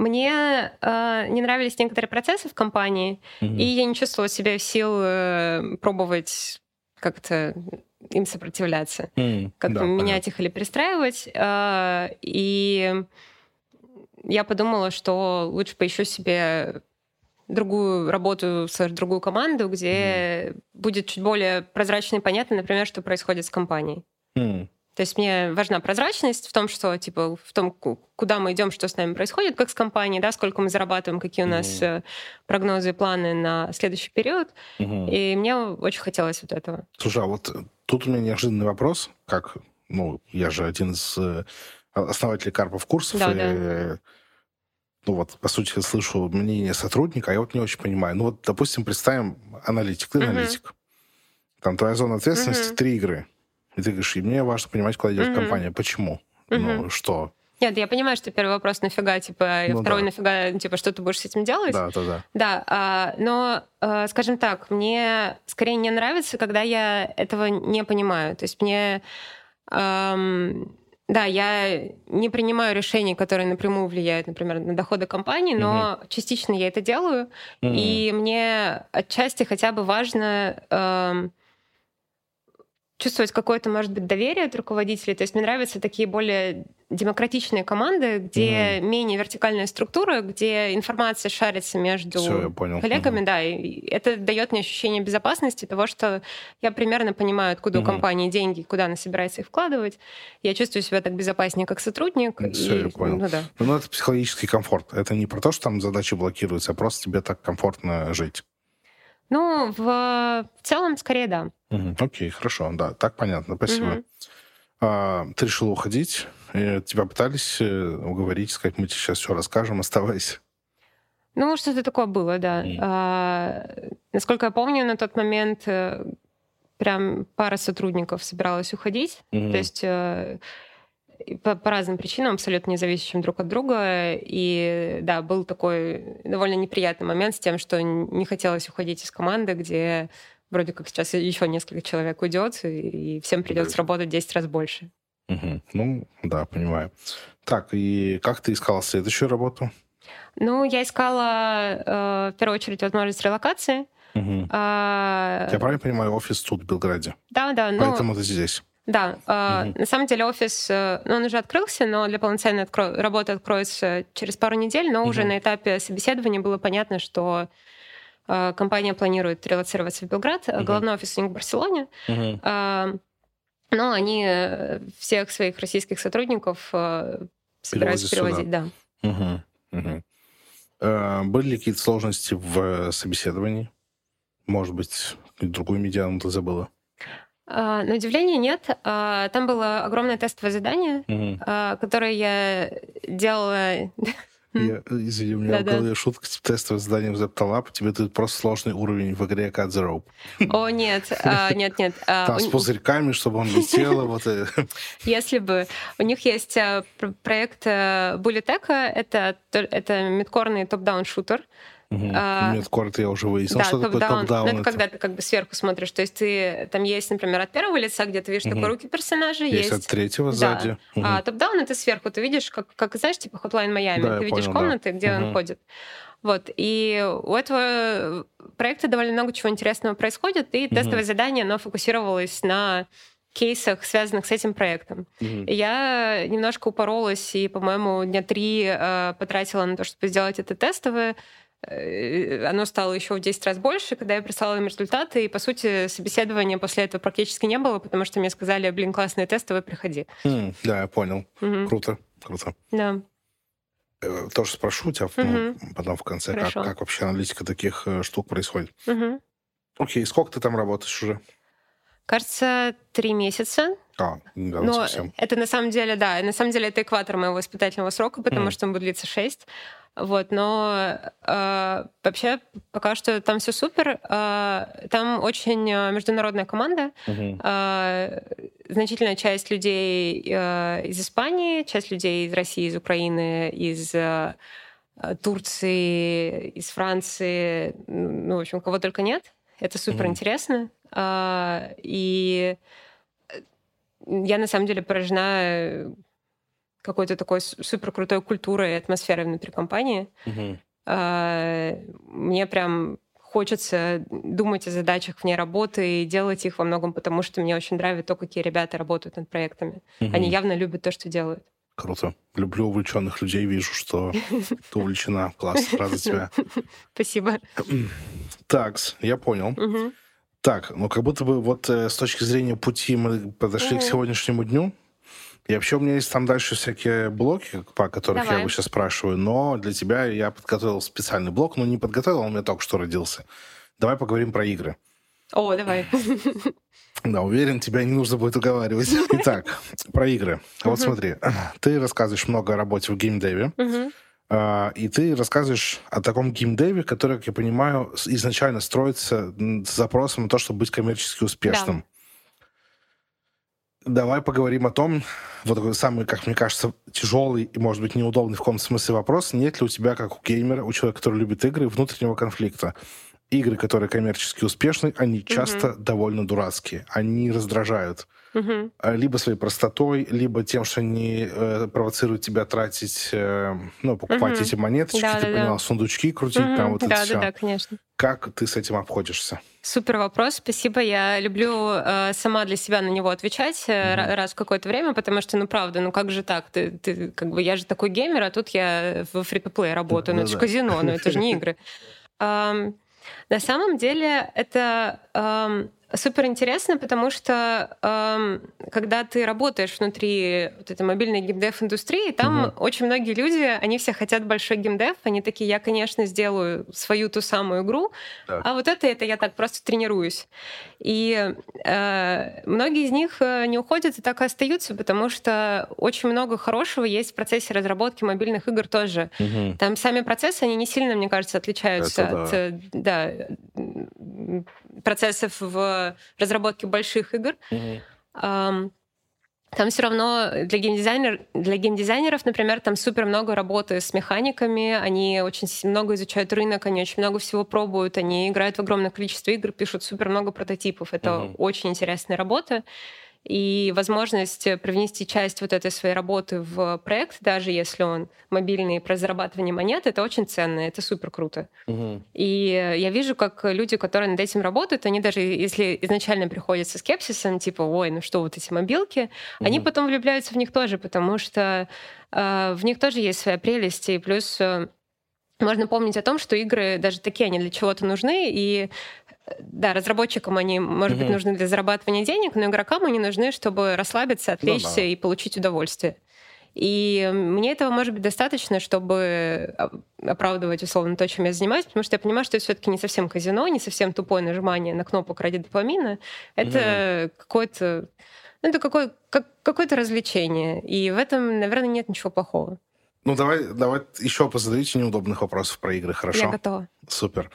Мне э, не нравились некоторые процессы в компании, и я не чувствовала себя в сил э, пробовать как-то им сопротивляться, mm, как-то да, менять понятно. их или перестраивать. Э, и я подумала, что лучше поищу себе другую работу, другую команду, где mm. будет чуть более прозрачно и понятно, например, что происходит с компанией. Mm. То есть мне важна прозрачность в том, что типа в том, куда мы идем, что с нами происходит, как с компанией, да, сколько мы зарабатываем, какие у нас mm. прогнозы и планы на следующий период. Mm-hmm. И мне очень хотелось вот этого. Слушай, а вот тут у меня неожиданный вопрос, как, ну, я же один из э, основателей Карпов курсов, да, и, да. ну вот, по сути, слышу мнение сотрудника, а я вот не очень понимаю. Ну вот, допустим, представим аналитик, ты mm-hmm. аналитик. Там твоя зона ответственности mm-hmm. три игры. И ты говоришь, и мне важно понимать, куда идет mm-hmm. компания. Почему? Mm-hmm. Ну, что? Нет, я понимаю, что первый вопрос нафига, типа, ну, второй да. нафига, типа, что ты будешь с этим делать? Да, да, да. Да, а, но, а, скажем так, мне скорее не нравится, когда я этого не понимаю. То есть мне... Эм, да, я не принимаю решений, которые напрямую влияют, например, на доходы компании, но mm-hmm. частично я это делаю, mm-hmm. и мне отчасти хотя бы важно эм, чувствовать какое-то, может быть, доверие от руководителей. То есть мне нравятся такие более демократичные команды, где mm менее вертикальная структура, где информация шарится между Всё, коллегами, mm да, и это дает мне ощущение безопасности того, что я примерно понимаю, откуда mm у компании деньги, куда она собирается их вкладывать. Я чувствую себя так безопаснее, как сотрудник. Все, и, я понял. Ну, да. ну, это психологический комфорт. Это не про то, что там задачи блокируются, а просто тебе так комфортно жить. Ну, в, в целом, скорее, да. Угу, окей, хорошо, да, так понятно, спасибо. Угу. А, ты решила уходить, тебя пытались э, уговорить, сказать, мы тебе сейчас все расскажем, оставайся. Ну, что-то такое было, да. Mm. А, насколько я помню, на тот момент э, прям пара сотрудников собиралась уходить. Mm-hmm. То есть э, по, по разным причинам, абсолютно независящим друг от друга. И да, был такой довольно неприятный момент с тем, что не хотелось уходить из команды, где вроде как сейчас еще несколько человек уйдет, и всем придется работать 10 раз больше. Угу. Ну, да, понимаю. Так, и как ты искала следующую работу? Ну, я искала э, в первую очередь возможность релокации. Угу. А... Я правильно понимаю, офис тут в Белграде? Да, да. Поэтому ты здесь. Да, э, на самом деле офис, э, ну, он уже открылся, но для полноценной откро... работы откроется через пару недель, но угу. уже на этапе собеседования было понятно, что э, компания планирует релацироваться в Белград, угу. головной офис у них в Барселоне. Э, но они э, всех своих российских сотрудников собираются перевозить, сюда. да. Угу. Угу. Э, были ли какие-то сложности в собеседовании? Может быть, другую медиану ты забыла? А, на удивление нет. А, там было огромное тестовое задание, угу. которое я делала... Я, извини, у меня да, в голове да. шутка с тестовым заданием Zeptalab. Тебе тут просто сложный уровень в игре Cut the Rope. О, нет, нет, нет. Там с пузырьками, чтобы он летел. вот. Если бы. У них есть проект Bulleteka. Это, это мидкорный топ-даун шутер. Угу. А, Медкор я уже выяснил, да, что такое топ-даун. Ну, это когда ты как бы сверху смотришь. То есть ты там есть, например, от первого лица, где ты видишь угу. такой руки персонажа, есть... Есть от третьего сзади. Да. Угу. А топ-даун это сверху. Ты видишь, как, как знаешь, типа Hotline Miami. Да, ты видишь понял, комнаты, да. где угу. он ходит. Вот. И у этого проекта довольно много чего интересного происходит, и угу. тестовое задание, оно фокусировалось на кейсах, связанных с этим проектом. Mm-hmm. Я немножко упоролась и, по-моему, дня три э, потратила на то, чтобы сделать это тестовое. Э, оно стало еще в 10 раз больше, когда я прислала им результаты, и, по сути, собеседования после этого практически не было, потому что мне сказали, блин, классные тестовые, приходи. Mm, да, я понял. Mm-hmm. Круто, круто. Да. э, тоже спрошу у тебя ну, потом в конце, как, Хорошо. как вообще аналитика таких э, штук происходит. Мгм. Окей, сколько ты там работаешь уже? Кажется, три месяца. А, недавно Но совсем. это на самом деле, да, на самом деле это экватор моего испытательного срока, потому Мгм. что он будет длиться 6. Вот, но э, вообще пока что там все супер. Э, там очень э, международная команда. Мгм. Э, значительная часть людей э, из Испании, часть людей из России, из Украины, из э, э, Турции, из Франции, ну, в общем, кого только нет. Это супер интересно. А, И э, я на самом деле поражена э, какой-то такой супер крутой культурой и атмосферой внутри компании. А, Мне прям хочется думать о задачах вне работы и делать их во многом, потому что меня очень нравится то, какие ребята работают над проектами. Мгм. Они явно любят то, что делают. Круто. Люблю увлеченных людей, вижу, что ты увлечена. Класс, рада тебя. Спасибо. Так, я понял. Так, ну как будто бы вот э, с точки зрения пути мы подошли к Мгм. сегодняшнему дню. И вообще у меня есть там дальше всякие блоки, по которых я Давай. его сейчас спрашиваю, но для тебя я подготовил специальный блок, но не подготовил, он у меня только что родился. Давай поговорим про игры. О, давай. Да, уверен, тебя не нужно будет уговаривать. Итак, про игры. Вот смотри, ты рассказываешь много о работе в геймдеве, а, и ты рассказываешь о таком геймдеве, который, как я понимаю, изначально строится с запросом на то, чтобы быть коммерчески успешным. Давай поговорим о том, вот такой самый, как мне кажется, тяжелый и, может быть, неудобный в каком-то смысле вопрос. Нет ли у тебя, как у геймера, у человека, который любит игры, внутреннего конфликта? Игры, которые коммерчески успешны, они часто довольно дурацкие. Они раздражают. А, Либо своей простотой, либо тем, что они э, провоцируют тебя тратить, э, ну, покупать Мгм. эти монеточки, ты Да-да-да. поняла, сундучки крутить, Мгм. там вот это Да, все. да, да, конечно. Как ты с этим обходишься? Супер вопрос, спасибо. Я люблю э, сама для себя на него отвечать э, ра- раз в какое-то время, потому что, ну правда, ну как же так? Ты, ты как бы я же такой геймер, а тут я в фри-то-плей работаю, ну это же Да-да. казино, ну это же не игры. На самом деле это супер интересно, потому что ам, когда ты работаешь внутри вот этой мобильной геймдев-индустрии, там Мгм. очень многие люди, они все хотят большой геймдев, они такие, я, конечно, сделаю свою ту самую игру, Так. а вот это, это я так просто тренируюсь. И э, многие из них э, не уходят и так и остаются, потому что очень много хорошего есть в процессе разработки мобильных игр тоже. Там сами процессы, они не сильно, мне кажется, отличаются Это от э, да, м, процессов в разработке больших игр. Ам, Там все равно для, геймдизайнер, для геймдизайнеров, например, там супер много работы с механиками, они очень много изучают рынок, они очень много всего пробуют, они играют в огромное количество игр, пишут супер много прототипов. Это Мгм. очень интересная работа. И возможность привнести часть вот этой своей работы в проект, даже если он мобильный про зарабатывание монет, это очень ценно, это супер круто. И я вижу, как люди, которые над этим работают, они даже если изначально приходят со скепсисом, типа, ой, ну что вот эти мобилки, они Мгм. потом влюбляются в них тоже, потому что э, в них тоже есть своя прелесть, и плюс э, можно помнить о том, что игры даже такие, они для чего-то нужны, и э, да, разработчикам они, может быть, Мгм. нужны для зарабатывания денег, но игрокам они нужны, чтобы расслабиться, отвлечься да. и получить удовольствие. И мне этого может быть достаточно, чтобы а, оправдывать условно то, чем я занимаюсь, потому что я понимаю, что это все-таки не совсем казино, не совсем тупое нажимание на кнопок ради допамина. Это какое-то ну, это какое, как, какое-то развлечение. И в этом, наверное, нет ничего плохого. Ну, давай, давай еще позадавите неудобных вопросов про игры, хорошо? Я готова. Супер.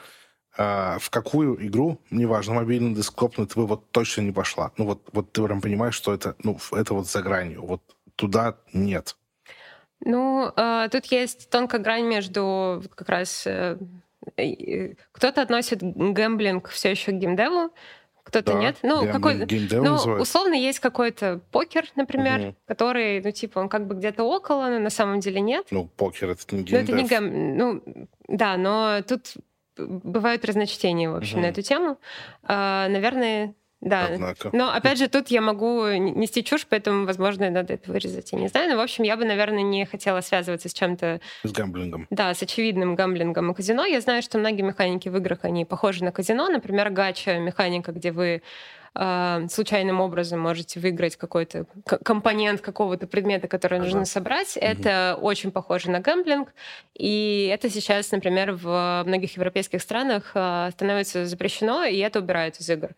А, в какую игру, неважно, мобильный, десктопный, ты бы вот точно не пошла? Ну, вот, вот ты прям понимаешь, что это, ну, это вот за гранью. Вот туда нет. Ну, э, тут есть тонкая грань между как раз... э, кто-то относит гэмблинг все еще к геймдеву, кто-то Да, нет. Ну, какой геймдев Ну, условно, есть какой-то покер, например, Мгм. который, ну, типа, он как бы где-то около, но на самом деле нет. Ну, покер, это не Ну, это не геймдев. гэм... Ну, да, но тут бывают разночтения, в общем, Мгм. на эту тему. А, наверное, да. Однако. Но, опять же, тут я могу нести чушь, поэтому, возможно, надо это вырезать. Я не знаю. Но, в общем, я бы, наверное, не хотела связываться с чем-то, С гамблингом. да, с очевидным гамблингом и казино. Я знаю, что многие механики в играх, они похожи на казино. Например, гача, механика, где вы э, случайным образом можете выиграть какой-то компонент какого-то предмета, который ага. нужно собрать. Угу. Это очень похоже на гэмблинг. И это сейчас, например, в многих европейских странах э, становится запрещено, и это убирают из игр.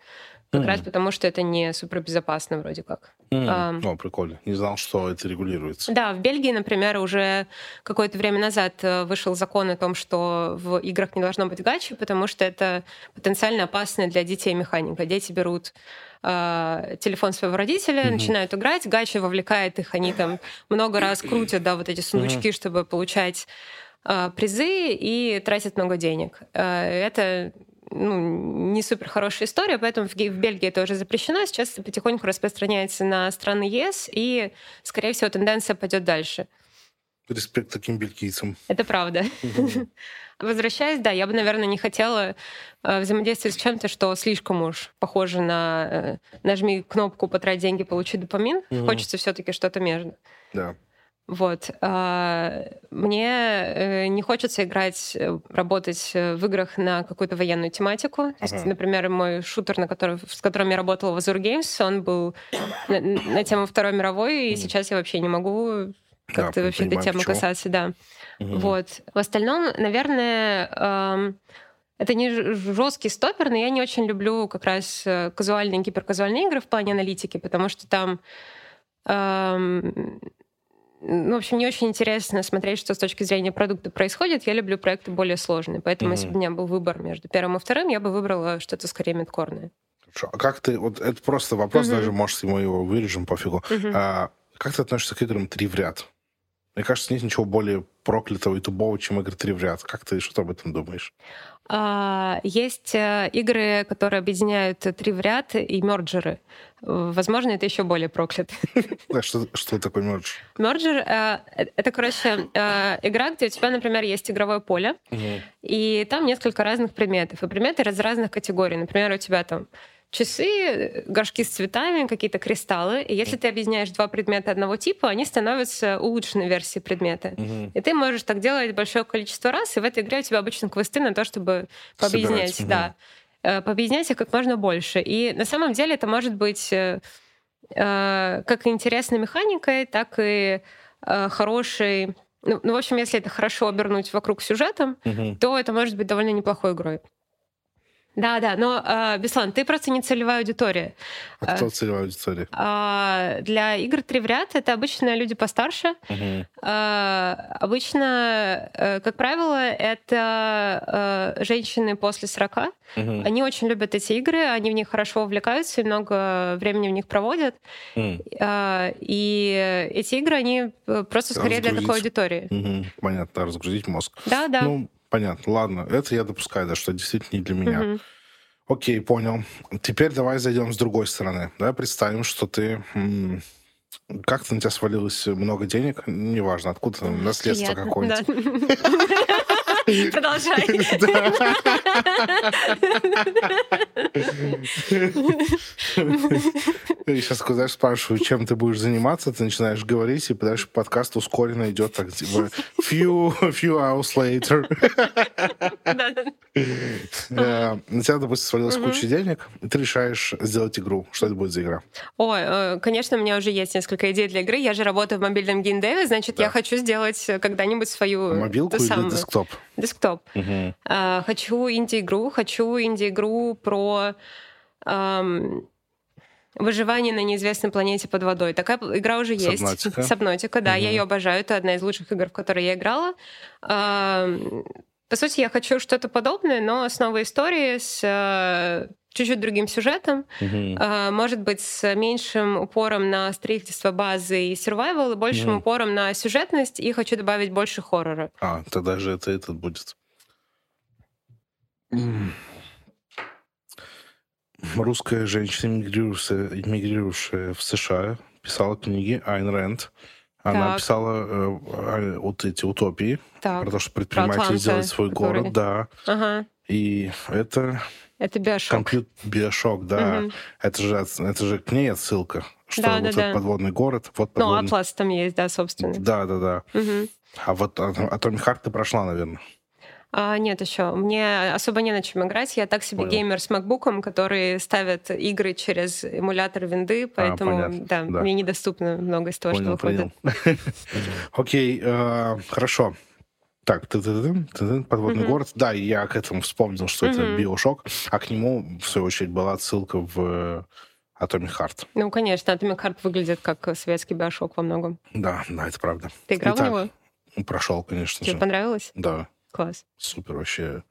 Как mm. раз потому, что это не супербезопасно вроде как. Mm. Um, О, прикольно. Не знал, что это регулируется. Да, в Бельгии, например, уже какое-то время назад э, вышел закон о том, что в играх не должно быть гачи, потому что это потенциально опасно для детей механика. Дети берут э, телефон своего родителя, mm-hmm. начинают играть, гачи вовлекает их, они там много раз крутят, да, вот эти сундучки, mm-hmm. чтобы получать э, призы и тратят много денег. Э, это ну, не супер хорошая история, поэтому в, в Бельгии это уже запрещено. Сейчас это потихоньку распространяется на страны ЕС, и, скорее всего, тенденция пойдет дальше. Респект таким бельгийцам. Это правда. Возвращаясь, да, я бы, наверное, не хотела э, взаимодействовать с чем-то, что слишком уж похоже на э, нажми кнопку «Потрать деньги, получи допамин». Хочется все таки что-то между. Да. Вот. А, мне э, не хочется играть, э, работать э, в играх на какую-то военную тематику. Uh-huh. То есть, например, мой шутер, на который, с которым я работала в Azure Games, он был на, на тему Второй мировой, и сейчас я вообще не могу как-то да, вообще этой темы почему. касаться, да. Uh-huh. Вот. В остальном, наверное, эм, это не жесткий стопер, но я не очень люблю как раз казуальные, гиперказуальные игры в плане аналитики, потому что там эм, ну, в общем, не очень интересно смотреть, что с точки зрения продукта происходит. Я люблю проекты более сложные. Поэтому, mm-hmm. если бы у меня был выбор между первым и вторым, я бы выбрала что-то скорее медкорное. Хорошо. А как ты... Вот это просто вопрос, mm-hmm. даже, может, мы его вырежем, пофигу. Mm-hmm. А, как ты относишься к играм три в ряд? Мне кажется, нет ничего более проклятого и тубого, чем игры три в ряд. Как ты что об этом думаешь? А, есть э, игры, которые объединяют три в ряд и мерджеры. Возможно, это еще более проклято. Да, что, что такое мердж? Мерджер э, — это, короче, э, игра, где у тебя, например, есть игровое поле, и там несколько разных предметов. И предметы из разных категорий. Например, у тебя там часы, горшки с цветами, какие-то кристаллы. И если ты объединяешь два предмета одного типа, они становятся улучшенной версией предмета. Угу. И ты можешь так делать большое количество раз, и в этой игре у тебя обычно квесты на то, чтобы пообъединять. Собирать. Да. Угу. Пообъединять их как можно больше. И на самом деле это может быть э, э, как интересной механикой, так и хорошей ну, ну, в общем, если это хорошо обернуть вокруг сюжетом, угу. то это может быть довольно неплохой игрой. Да, да, но, э, Беслан, ты просто не целевая аудитория. А кто целевая аудитория? Э, для игр три в ряд это обычно люди постарше. Угу. Э, обычно, э, как правило, это э, женщины после 40. Угу. Они очень любят эти игры, они в них хорошо увлекаются и много времени в них проводят. Угу. Э, и эти игры, они просто скорее для такой аудитории. Угу. Понятно, разгрузить мозг. Да, да. Ну, Понятно, ладно. Это я допускаю, да, что действительно не для меня. Угу. Окей, понял. Теперь давай зайдем с другой стороны. Давай представим, что ты... Как-то на тебя свалилось много денег, неважно, откуда наследство какое-нибудь. Продолжай. И сейчас, когда я спрашиваю, чем ты будешь заниматься, ты начинаешь говорить, и дальше подкаст ускоренно идет так, типа, few, few hours later. Э, на тебя, допустим, свалилась куча денег, и ты решаешь сделать игру. Что это будет за игра? Ой, э, конечно, у меня уже есть несколько идей для игры. Я же работаю в мобильном геймдеве, значит, я хочу сделать когда-нибудь свою... Мобилку или десктоп? Десктоп. Хочу инди-игру, хочу инди-игру про выживание на неизвестной планете под водой. Такая игра уже есть. Сабнотика. Сабнотика, да, угу. я ее обожаю. Это одна из лучших игр, в которой я играла. По сути, я хочу что-то подобное, но с новой историей, с э, чуть-чуть другим сюжетом, угу. может быть, с меньшим упором на строительство базы и survival, и большим угу. упором на сюжетность, и хочу добавить больше хоррора. А, тогда же это этот будет. Русская женщина, мигрирующая, мигрирующая в США, писала книги Айн Рэнд. Она так. писала э, вот эти утопии так. про то, что предприниматели делают свой который... город, да. Ага. И это... Это биошок. Компьютер биошок, да. Угу. Это, же, это же к ней отсылка, что да, вот да, этот да. подводный город. Вот ну, подводный... Ну, Атлас там есть, да, собственно. Да, да, да. Угу. А вот Atomic Heart ты прошла, наверное. А, нет еще. Мне особо не на чем играть. Я так себе Понял. геймер с макбуком, который ставит игры через эмулятор винды, поэтому понятно, да, да. мне недоступно много из того, что Понял, выходит. понял. Окей, э, хорошо. Так, подводный город. Да, я к этому вспомнил, что это. Биошок, а к нему, в свою очередь, была отсылка в Atomic Heart. Ну, конечно, Atomic Heart выглядит как советский биошок во многом. Да, да, это правда. Ты играл Итак, в него? Прошел, конечно Тебе же. понравилось? Да, Класс. супер вообще.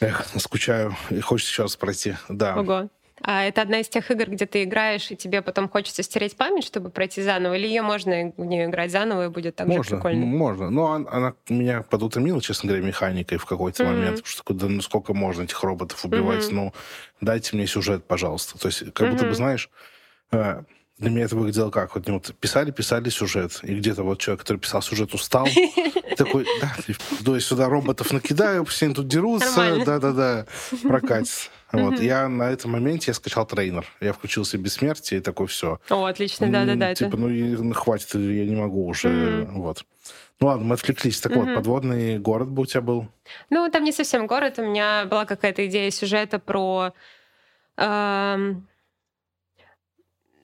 Эх, скучаю и хочется еще раз пройти. Да. Ого. А это одна из тех игр, где ты играешь, и тебе потом хочется стереть память, чтобы пройти заново? Или ее можно в нее играть заново, и будет так же Можно, прикольно? можно. Но он- она меня подутомила, честно говоря, механикой в какой-то Мгм. момент. Потому что куда, ну сколько можно этих роботов убивать? Мгм. Ну, дайте мне сюжет, пожалуйста. То есть, как будто бы, знаешь, э, для меня это выглядело как? Вот, вот писали, писали сюжет. И где-то вот человек, который писал сюжет, устал. Такой, да, иду я сюда роботов накидаю, все они тут дерутся. Да-да-да, прокатится. Вот. Я на этом моменте я скачал трейнер. Я включил себе бессмертие и такой, все. О, отлично, да-да-да. Типа, ну, ну, хватит, я не могу уже. Вот. Ну ладно, мы отвлеклись. Так вот, Мгм. подводный город бы у тебя был. Ну, там не совсем город. У меня была какая-то идея сюжета про... эм,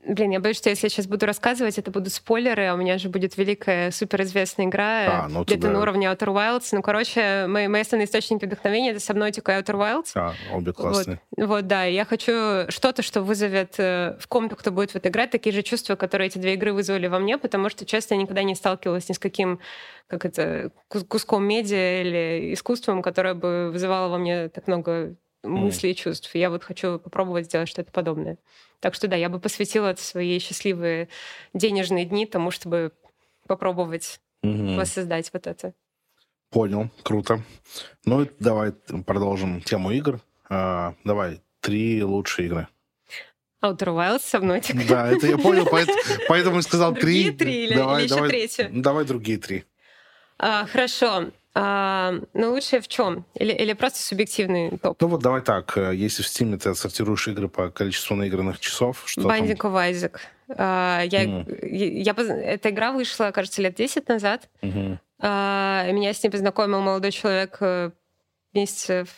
Блин, я боюсь, что если я сейчас буду рассказывать, это будут спойлеры, а у меня же будет великая суперизвестная игра А, ну где-то тогда- на уровне Outer Wilds. Ну, короче, мои, мои основные источники вдохновения — это Subnautica и Outer Wilds. А, обе классные. Вот, да, и я хочу что-то, что вызовет э, в ком-то, кто будет в это играть, такие же чувства, которые эти две игры вызвали во мне, потому что, честно, я никогда не сталкивалась ни с каким, как это, кус- куском медиа или искусством, которое бы вызывало во мне так много мыслей и чувств. И я вот хочу попробовать сделать что-то подобное. Так что да, я бы посвятила свои счастливые денежные дни тому, чтобы попробовать Мгм. воссоздать вот это. Понял, круто. Ну, давай продолжим тему игр. А, давай, три лучшие игры. Outer Wilds, Subnautica. Да, это я понял, поэт- поэтому и сказал Другие три. три или- Давай, или еще давай- третью? Давай другие три. А, хорошо. А, ну, лучшее в чем? Или, или просто субъективный топ? Ну вот давай так, э, если в Steam ты отсортируешь игры по количеству наигранных часов, что там? Binding of Isaac. А, я, Мгм. я, я эта игра вышла, кажется, лет 10 назад. Мгм. А, меня с ней познакомил молодой человек э, месяцев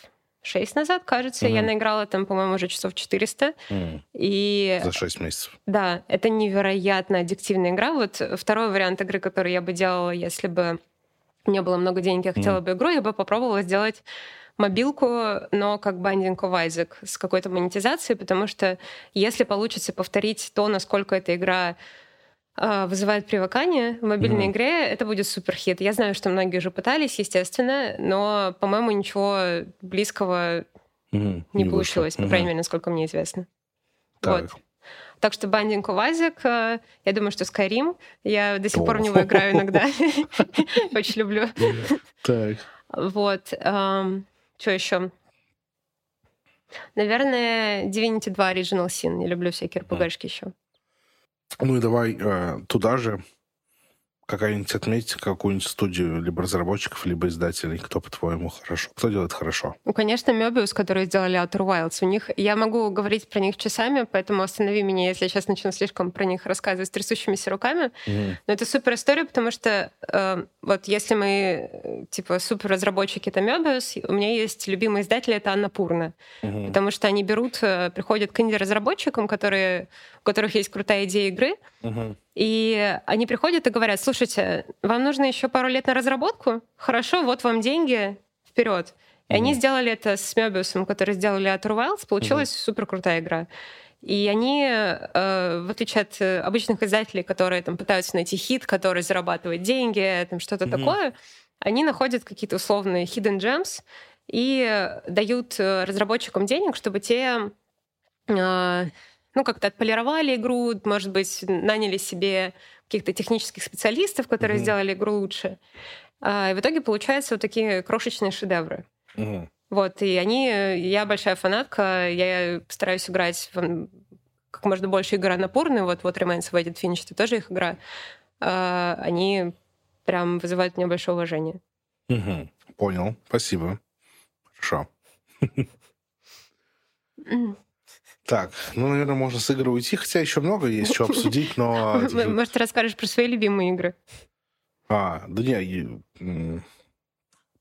6 назад, кажется. Я Мгм. наиграла там, по-моему, уже часов 400. М, И За шесть месяцев. да, это невероятно аддиктивная игра. Вот второй вариант игры, который я бы делала, если бы у меня было много денег, я хотела бы игру, я бы попробовала сделать мобилку, но как Binding of Isaac с какой-то монетизацией, потому что если получится повторить то, насколько эта игра а, вызывает привыкание в мобильной Мгм. игре, это будет супер хит. Я знаю, что многие уже пытались, естественно, но, по-моему, ничего близкого Мгм, не, вышло. получилось, по Мгм. крайней мере, насколько мне известно. Так. Вот. Так что of Isaac, э, я думаю, что Skyrim. Я до сих пор в него играю иногда. Очень люблю. Так. Вот. Что еще? Наверное, Divinity 2 Original Sin. Я люблю всякие RPG-шки еще. Ну и давай э, туда же какая-нибудь отметить какую-нибудь студию либо разработчиков, либо издателей. Кто, по-твоему, хорошо? Кто делает хорошо? Ну, конечно, Möbius, которые сделали Outer Wilds. У них... Я могу говорить про них часами, поэтому останови меня, если я сейчас начну слишком про них рассказывать с трясущимися руками. Мгм. Но это супер история, потому что э, вот если мы типа супер разработчики это Möbius, у меня есть любимый издатель это Анна Пурна, Мгм. потому что они берут, э, приходят к инди-разработчикам, которые, которых есть крутая идея игры, Мгм. и они приходят и говорят, слушайте, вам нужно еще пару лет на разработку? Хорошо, вот вам деньги, вперед. И они Мгм. сделали это с Möbius, которые сделали Outer Wilds, получилась супер крутая игра. И они, э, в отличие от э, обычных издателей, которые там пытаются найти хит, который зарабатывает деньги, там что-то Мгм. такое, они находят какие-то условные hidden gems и э, дают разработчикам денег, чтобы те э, ну, как-то отполировали игру, может быть, наняли себе каких-то технических специалистов, которые Мгм. сделали игру лучше. А, И в итоге получаются вот такие крошечные шедевры. Мгм. Вот, и они, я большая фанатка, я стараюсь играть в как можно больше игр напорные, вот, вот Remains of Edit Finish, это тоже их игра. А, Они прям вызывают у меня большое уважение. Мгм. Понял. Спасибо. Хорошо. Так, ну, наверное, можно с игры уйти, хотя еще много есть что обсудить, но... Может, ты расскажешь про свои любимые игры? А, да не,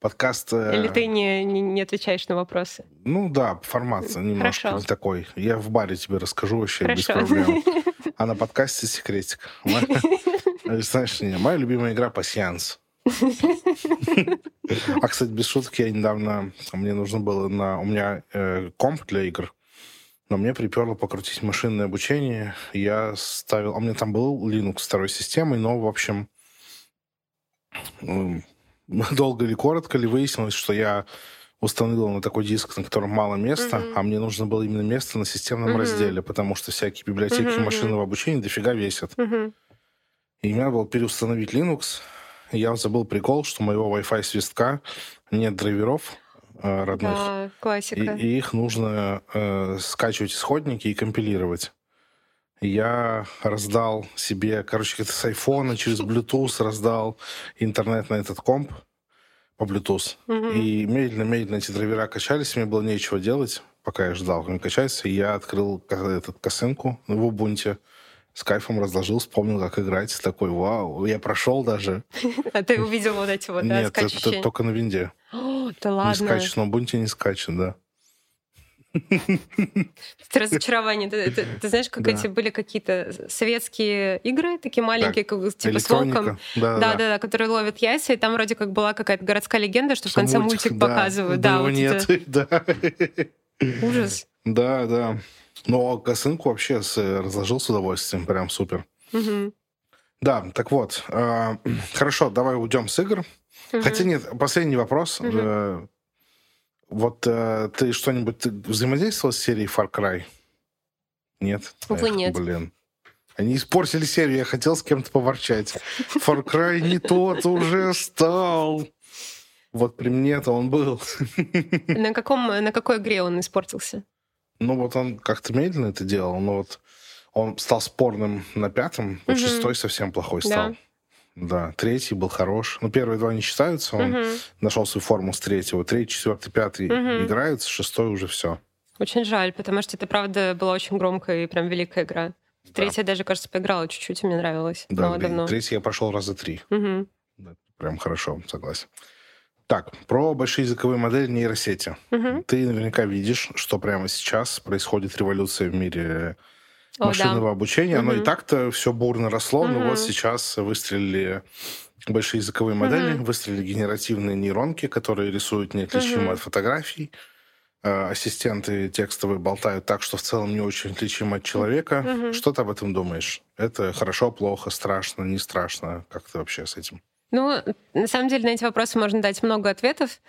подкаст... э, Или ты не, не, не отвечаешь на вопросы? Ну да, формат немножко Хорошо. не такой. Я в баре тебе расскажу вообще без Хорошо. проблем. А на подкасте секретик. Моя- Знаешь, не, моя любимая игра пассианс. А, кстати, без шуток, я недавно... Мне нужно было на... У меня э, комп для игр, но мне приперло покрутить машинное обучение. Я ставил... А у меня там был Linux второй системой, но, в общем, долго или коротко ли выяснилось, что я установил на такой диск, на котором мало места, Мгм. а мне нужно было именно место на системном Мгм. разделе, потому что всякие библиотеки мгм. машинного обучения дофига весят. Мгм. И мне надо было переустановить Linux. Я забыл прикол, что моего Wi-Fi свистка нет драйверов родных. Да, И, классика. и их нужно э, скачивать исходники и компилировать. И Я раздал себе, короче, это с айфона через Bluetooth раздал интернет на этот комп по Bluetooth. Мгм. И медленно-медленно эти драйвера качались, мне было нечего делать, пока я ждал, как они качаются. И я открыл этот косынку в Ubuntu, с кайфом разложил, вспомнил, как играть. Такой, вау, я прошел даже. А ты увидел вот эти вот, да, Нет, это, только на винде. Да Не ладно. скачет, на Ubuntu не скачет, да. Это разочарование. Ты, ты- ты знаешь, как Да. эти были какие-то советские игры, такие маленькие, как, типа с волком. Да, Да, да, да, которые ловят яйца, и там вроде как была какая-то городская легенда, что в Что конце мультик, да, показывают. да, Да, вот нет. это Да. ужас. да, да. Но косынку вообще с- разложил с удовольствием, прям супер. Да, так вот. э, хорошо, давай уйдем с игр. Мгм. Хотя нет, последний вопрос. Мгм. Э, Вот э, ты что-нибудь ты взаимодействовал с серией Far Cry? Нет? Увы, Эх, нет. Блин. Они испортили серию, я хотел с кем-то поворчать. Far Cry не тот уже стал. Вот при мне-то он был. На, каком, на какой игре он испортился? Ну вот он как-то медленно это делал, но вот он стал спорным на пятом, вот шестой совсем плохой Да. стал. Да, третий был хорош. Ну, первые два не считаются, он Мгм. нашел свою форму с третьего. Третий, четвертый, пятый Мгм. играются, шестой уже все. Очень жаль, потому что это, правда, была очень громкая и прям великая игра. В Третья даже, кажется, поиграла чуть-чуть, и мне нравилось. Да, давно. третий я прошел раза три. Мгм. Да, прям хорошо, согласен. Так, про большие языковые модели нейросети. Мгм. Ты наверняка видишь, что прямо сейчас происходит революция в мире О, машинного да. обучения. Оно и так-то все бурно росло, но Мгм. вот сейчас выстрелили большие языковые модели, Мгм. выстрелили генеративные нейронки, которые рисуют неотличимо Мгм. от фотографий. Э, Ассистенты текстовые болтают так, что в целом не очень отличимо от человека. Мгм. Что ты об этом думаешь? Это хорошо, плохо, страшно, не страшно? Как ты вообще с этим? Ну, на самом деле на эти вопросы можно дать много ответов.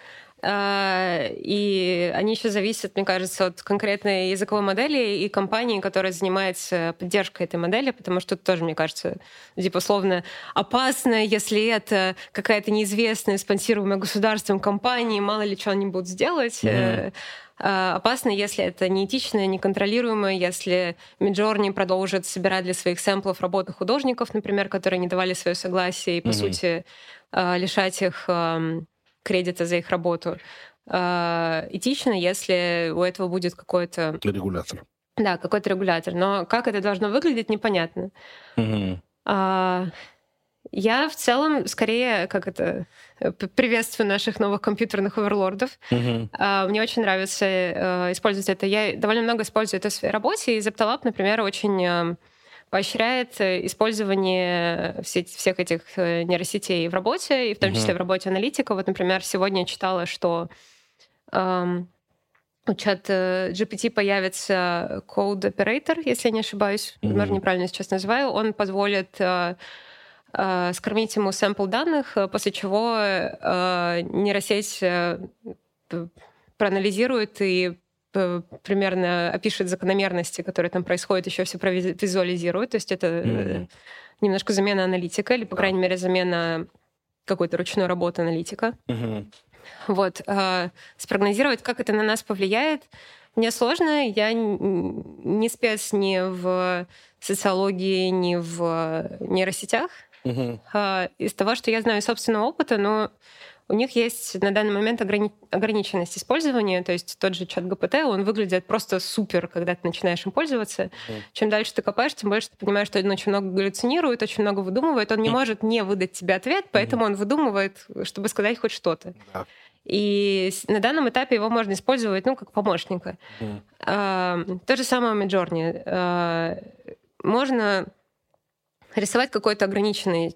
э, И они еще зависят, мне кажется, от конкретной языковой модели и компании, которая занимается поддержкой этой модели, потому что тут тоже, мне кажется, типа условно опасно, если это какая-то неизвестная, спонсируемая государством компания, мало ли что они будут сделать. Мгм. Э, Опасно, если это неэтичное, неконтролируемое, если Midjourney продолжит собирать для своих сэмплов работы художников, например, которые не давали свое согласие, и, по Мгм. сути, э, лишать их эм, кредита за их работу. Э, Этично, если у этого будет какой-то, Регулятор. да, какой-то регулятор. Но как это должно выглядеть, непонятно. А, Я в целом скорее, как это, э, приветствую наших новых компьютерных оверлордов. А, Мне очень нравится э, использовать это. Я довольно много использую это в своей работе, и ZapTalab, например, очень э, поощряет использование все- всех этих нейросетей в работе, и в том числе Мгм. в работе аналитика. Вот, например, сегодня я читала, что у чат GPT появится Code Operator, если я не ошибаюсь, возможно, неправильно сейчас называю. Он позволит э, скормить ему сэмпл данных, э, после чего э, нейросеть э, проанализирует и э, примерно опишет закономерности, которые там происходят, еще все провизуализирует. То есть это Мгм. немножко замена аналитика, или, по Да. крайней мере, замена какой-то ручной работы аналитика. Мгм. Вот. Спрогнозировать, как это на нас повлияет, мне сложно. Я не спец ни в социологии, ни в нейросетях. А, Из того, что я знаю собственного опыта, но у них есть на данный момент ограни- ограниченность использования, то есть тот же чат ГПТ, он выглядит просто супер, когда ты начинаешь им пользоваться. Мгм. Чем дальше ты копаешь, тем больше ты понимаешь, что он очень много галлюцинирует, очень много выдумывает. Он не Мгм. может не выдать тебе ответ, поэтому он выдумывает, чтобы сказать хоть что-то. Да. И на данном этапе его можно использовать, ну, как помощника. Mm. То же самое в Midjourney. Можно рисовать какой-то ограниченный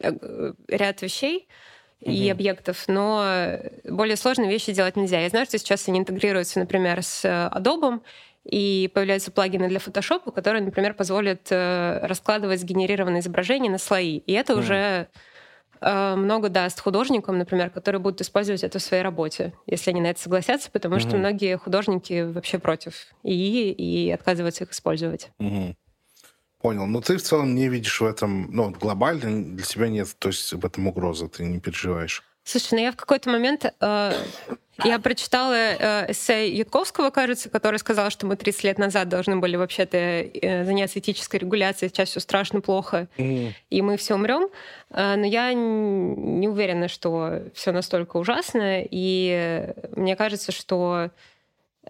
э, ряд вещей, и объектов, но более сложные вещи делать нельзя. Я знаю, что сейчас они интегрируются, например, с Adobe, и появляются плагины для Photoshop, которые, например, позволят э, раскладывать сгенерированные изображения на слои. И это mm. уже э, много даст художникам, например, которые будут использовать это в своей работе, если они на это согласятся, потому mm-hmm. что многие художники вообще против ИИ и отказываются их использовать. Mm-hmm. Понял. Но ты в целом не видишь в этом, ну, глобально для тебя нет, то есть в этом угрозы, ты не переживаешь. Слушай, ну я в какой-то момент э, я прочитала э, эссе Ютковского, кажется, который сказал, что мы 30 лет назад должны были вообще-то э, заняться этической регуляцией, сейчас все страшно плохо, mm. и мы все умрем. Э, но я не уверена, что все настолько ужасно, и мне кажется, что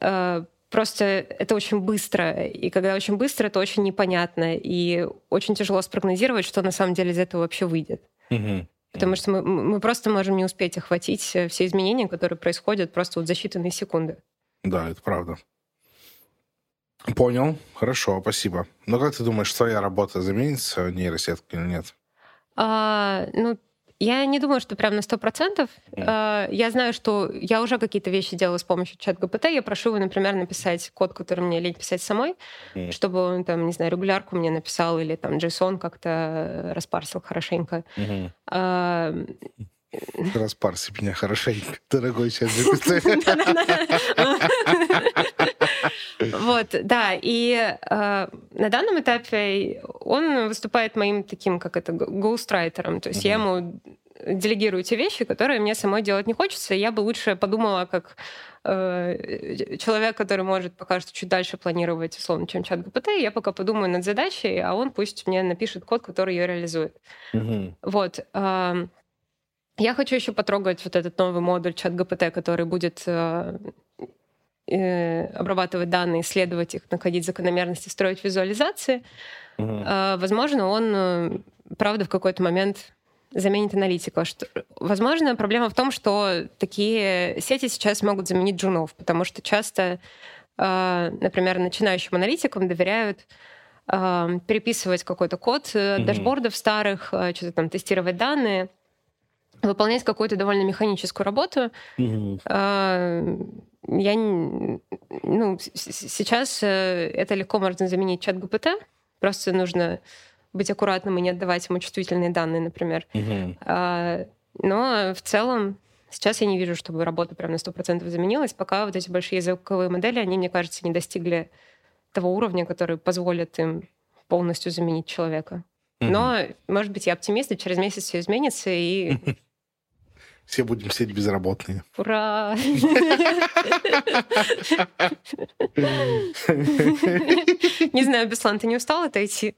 э, просто это очень быстро, и когда очень быстро, это очень непонятно, и очень тяжело спрогнозировать, что на самом деле из этого вообще выйдет. Потому что мы, мы просто можем не успеть охватить э, все изменения, которые происходят просто вот за считанные секунды. Да, это правда. Понял. Хорошо, спасибо. Но как ты думаешь, твоя работа заменится нейросеткой или нет? А, ну, я не думаю, что прям на сто процентов. Mm. Я знаю, что я уже какие-то вещи делала с помощью чат ГПТ. Я прошу его, например, написать код, который мне лень писать самой, mm. чтобы он там, не знаю, регулярку мне написал или там JSON как-то распарсил хорошенько. Mm-hmm. Распарси меня хорошенько, дорогой GPT. Вот, да, и э, на данном этапе он выступает моим таким, как это, гоустрайтером, то есть я ему делегирую те вещи, которые мне самой делать не хочется, я бы лучше подумала как э, человек, который может пока что чуть дальше планировать, условно, чем чат ГПТ, я пока подумаю над задачей, а он пусть мне напишет код, который ее реализует. Угу. Вот. Э, я хочу еще потрогать вот этот новый модуль чат ГПТ, который будет э, э, обрабатывать данные, исследовать их, находить закономерности, строить визуализации. Угу. Э, возможно, он, э, правда, в какой-то момент заменит аналитика. Что, возможно, проблема в том, что такие сети сейчас могут заменить джунов, потому что часто, э, например, начинающим аналитикам доверяют э, переписывать какой-то код э, mm дашбордов старых, э, что-то там тестировать данные выполнять какую-то довольно механическую работу. Mm-hmm. Я ну, сейчас э, это легко можно заменить чат ГПТ. Просто нужно быть аккуратным и не отдавать ему чувствительные данные, например. Mm-hmm. Но в целом сейчас я не вижу, чтобы работа прям на 100% заменилась, пока вот эти большие языковые модели, они, мне кажется, не достигли того уровня, который позволит им полностью заменить человека. Но, может быть, я оптимист, и через месяц все изменится, и Все будем сидеть безработные. Ура! Не знаю, Беслан, ты не устал отойти?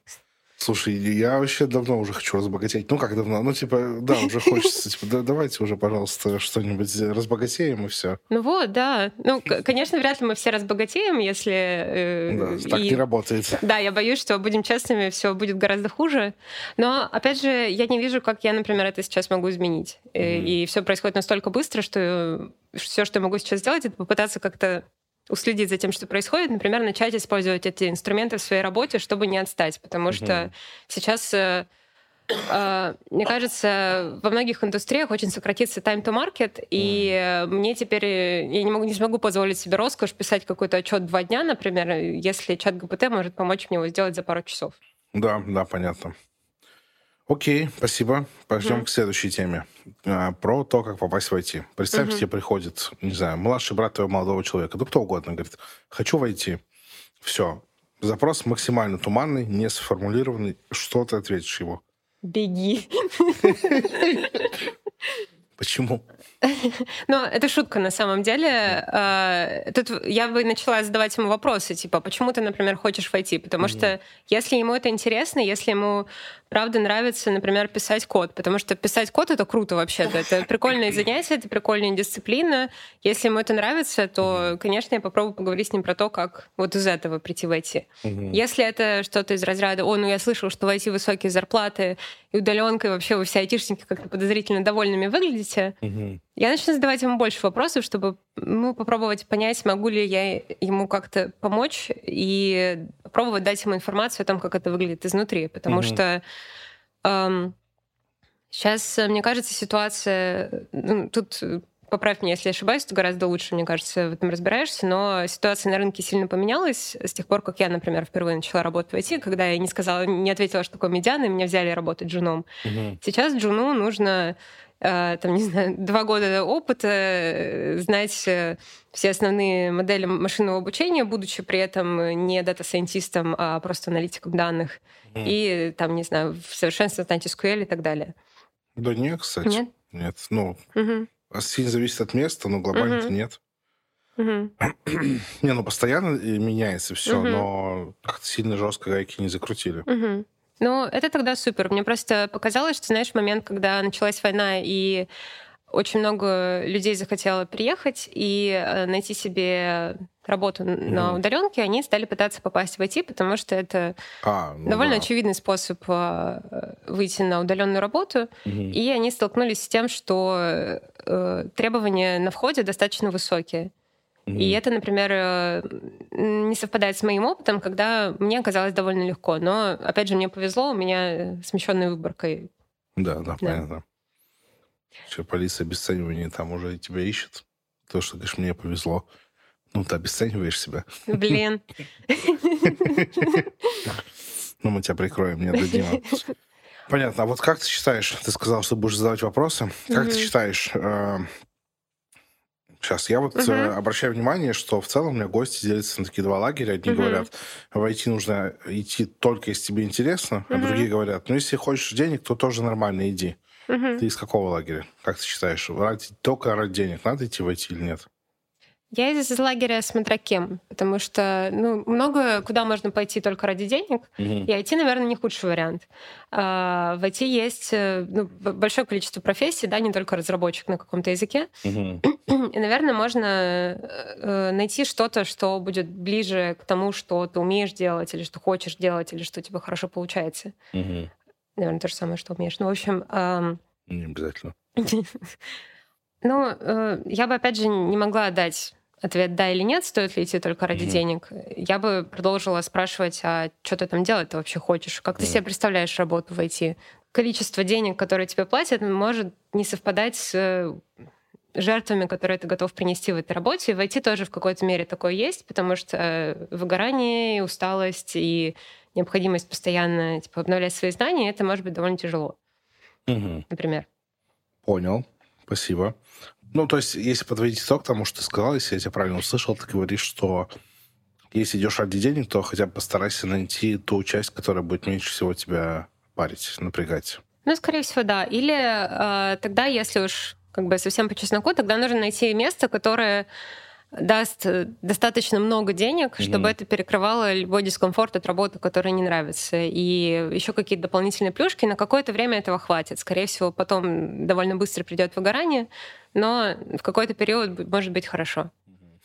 Слушай, я вообще давно уже хочу разбогатеть. Ну, как давно? Ну, типа, да, уже хочется. Типа, да, давайте уже, пожалуйста, что-нибудь разбогатеем и все. Ну вот, да. Ну, конечно, вряд ли мы все разбогатеем, если... Э, да, так и, не работает. Да, я боюсь, что, будем честными, все будет гораздо хуже. Но, опять же, я не вижу, как я, например, это сейчас могу изменить. Mm-hmm. И все происходит настолько быстро, что все, что я могу сейчас сделать, это попытаться как-то уследить за тем, что происходит, например, начать использовать эти инструменты в своей работе, чтобы не отстать, потому что mm-hmm. сейчас э, э, мне кажется, во многих индустриях очень сократится time to market, и mm. мне теперь я не могу не смогу позволить себе роскошь писать какой-то отчет два дня, например, если чат ГПТ может помочь мне его сделать за пару часов. Да, да, понятно. Окей, спасибо. Пойдем mm. к следующей теме. А, про то, как попасть в IT. Представь, mm-hmm. тебе приходит, не знаю, младший брат твоего молодого человека, да кто угодно, говорит, хочу войти. Все. Запрос максимально туманный, не сформулированный. Что ты ответишь его? Беги. Почему? Ну, это шутка на самом деле. А, тут я бы начала задавать ему вопросы, типа, почему ты, например, хочешь войти? Потому что если ему это интересно, если ему правда нравится, например, писать код, потому что писать код это круто вообще-то, это прикольное занятие, это прикольная дисциплина. Если ему это нравится, то, конечно, я попробую поговорить с ним про то, как вот из этого прийти в IT. Если это что-то из разряда, о, ну я слышал, что в IT высокие зарплаты, и и удаленкой вообще вы все айтишники как-то подозрительно довольными выглядите, угу. Я начну задавать ему больше вопросов, чтобы ну, попробовать понять, могу ли я ему как-то помочь и попробовать дать ему информацию о том, как это выглядит изнутри. Потому угу. что эм, сейчас, мне кажется, ситуация... Ну, тут поправь меня, если я ошибаюсь, ты гораздо лучше, мне кажется, в этом разбираешься, но ситуация на рынке сильно поменялась с тех пор, как я, например, впервые начала работать в IT, когда я не сказала, не ответила, что такое медиана, и меня взяли работать джуном. Угу. Сейчас джуну нужно э, там, не знаю, два года опыта, э, знать э, все основные модели машинного обучения, будучи при этом не дата-сайентистом, а просто аналитиком данных. Mm. И, там, не знаю, в совершенстве знать SQL и так далее. Да нет, кстати. Нет? Нет. Ну, угу. Сильно зависит от места, но глобально-то угу. нет. Угу. не, ну постоянно меняется все, угу. но как-то сильно жестко гайки не закрутили. Угу. Ну, это тогда супер. Мне просто показалось, что, знаешь, момент, когда началась война, и очень много людей захотело приехать и э, найти себе работу mm. на удаленке, они стали пытаться попасть в IT, потому что это а, ну довольно да. очевидный способ э, выйти на удаленную работу. Mm-hmm. И они столкнулись с тем, что э, требования на входе достаточно высокие. Mm-hmm. И это, например, э, не совпадает с моим опытом, когда мне оказалось довольно легко. Но, опять же, мне повезло, у меня смещенной выборкой. Да, да, да. понятно. Все, полиция обесценивания там уже тебя ищет. То, что, говоришь, мне повезло. Ну, ты обесцениваешь себя. Блин. Ну, мы тебя прикроем, не отдадим. Понятно. А вот как ты считаешь, ты сказал, что будешь задавать вопросы, как ты считаешь, Сейчас, я вот uh-huh. обращаю внимание, что в целом у меня гости делятся на такие два лагеря. Одни uh-huh. говорят, войти нужно идти только если тебе интересно, uh-huh. а другие говорят, ну, если хочешь денег, то тоже нормально иди. Uh-huh. Ты из какого лагеря? Как ты считаешь, ради, только ради денег надо идти войти или нет? Я из лагеря смотря кем, потому что ну, много куда можно пойти только ради денег, mm-hmm. и IT, наверное, не худший вариант. А, в IT есть э, ну, большое количество профессий, да, не только разработчик на каком-то языке. Mm-hmm. И, наверное, можно э, найти что-то, что будет ближе к тому, что ты умеешь делать, или что хочешь делать, или что у тебя хорошо получается. Mm-hmm. Наверное, то же самое, что умеешь. Ну, в общем... Не обязательно. Ну, э, я бы, опять же, не могла дать ответ да или нет, стоит ли идти только ради mm-hmm. денег, я бы продолжила спрашивать, а что ты там делать ты вообще хочешь? Как mm-hmm. ты себе представляешь работу в IT? Количество денег, которые тебе платят, может не совпадать с жертвами, которые ты готов принести в этой работе. И в IT тоже в какой-то мере такое есть, потому что выгорание, усталость и необходимость постоянно типа, обновлять свои знания, это может быть довольно тяжело. Угу. Например. Понял. Спасибо. Ну, то есть, если подводить итог тому, что ты сказал, если я тебя правильно услышал, ты говоришь, что если идешь ради денег, то хотя бы постарайся найти ту часть, которая будет меньше всего тебя парить, напрягать. Ну, скорее всего, да. Или э, тогда, если уж как бы совсем по чесноку, тогда нужно найти место, которое даст э, достаточно много денег, чтобы mm-hmm. это перекрывало любой дискомфорт от работы, который не нравится. И еще какие-то дополнительные плюшки. На какое-то время этого хватит. Скорее всего, потом довольно быстро придет выгорание, но в какой-то период может быть хорошо.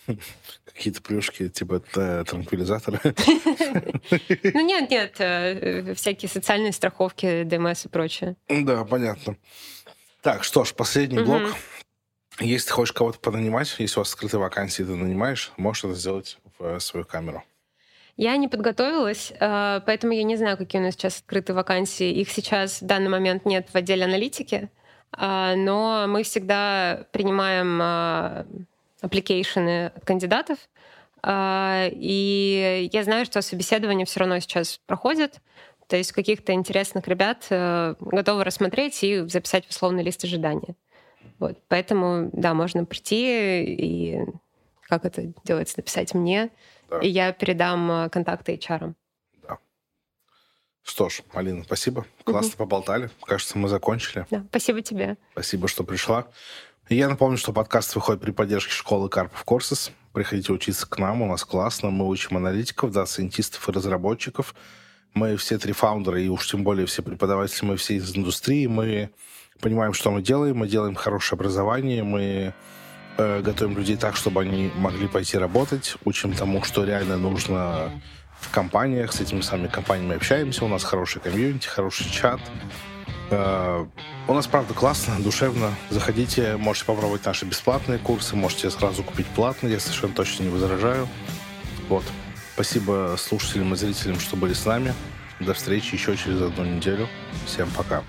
Какие-то плюшки, типа транквилизаторы? Ну нет, нет, э, всякие социальные страховки, ДМС и прочее. Да, понятно. Так, что ж, последний блок. Если ты хочешь кого-то понанимать, если у вас скрытые вакансии, ты нанимаешь, можешь это сделать в свою камеру. Я не подготовилась, э, поэтому я не знаю, какие у нас сейчас открытые вакансии. Их сейчас в данный момент нет в отделе аналитики, э, но мы всегда принимаем э, applications от кандидатов, и я знаю, что собеседование все равно сейчас проходит, то есть каких-то интересных ребят готовы рассмотреть и записать в условный лист ожидания. Вот, поэтому, да, можно прийти и как это делается, написать мне, да. и я передам э, контакты HR. Да. Что ж, Алина, спасибо. Классно угу. поболтали. Кажется, мы закончили. Да, спасибо тебе. Спасибо, что пришла. И я напомню, что подкаст выходит при поддержке школы Карпов Курсис. Приходите учиться к нам, у нас классно. Мы учим аналитиков, да, сайентистов и разработчиков. Мы все три фаундера, и уж тем более все преподаватели, мы все из индустрии. Мы понимаем, что мы делаем, мы делаем хорошее образование, мы э, готовим людей так, чтобы они могли пойти работать, учим тому, что реально нужно в компаниях, с этими самыми компаниями общаемся, у нас хороший комьюнити, хороший чат. Э, у нас, правда, классно, душевно. Заходите, можете попробовать наши бесплатные курсы, можете сразу купить платные, я совершенно точно не возражаю. Вот. Спасибо слушателям и зрителям, что были с нами. До встречи еще через одну неделю. Всем пока.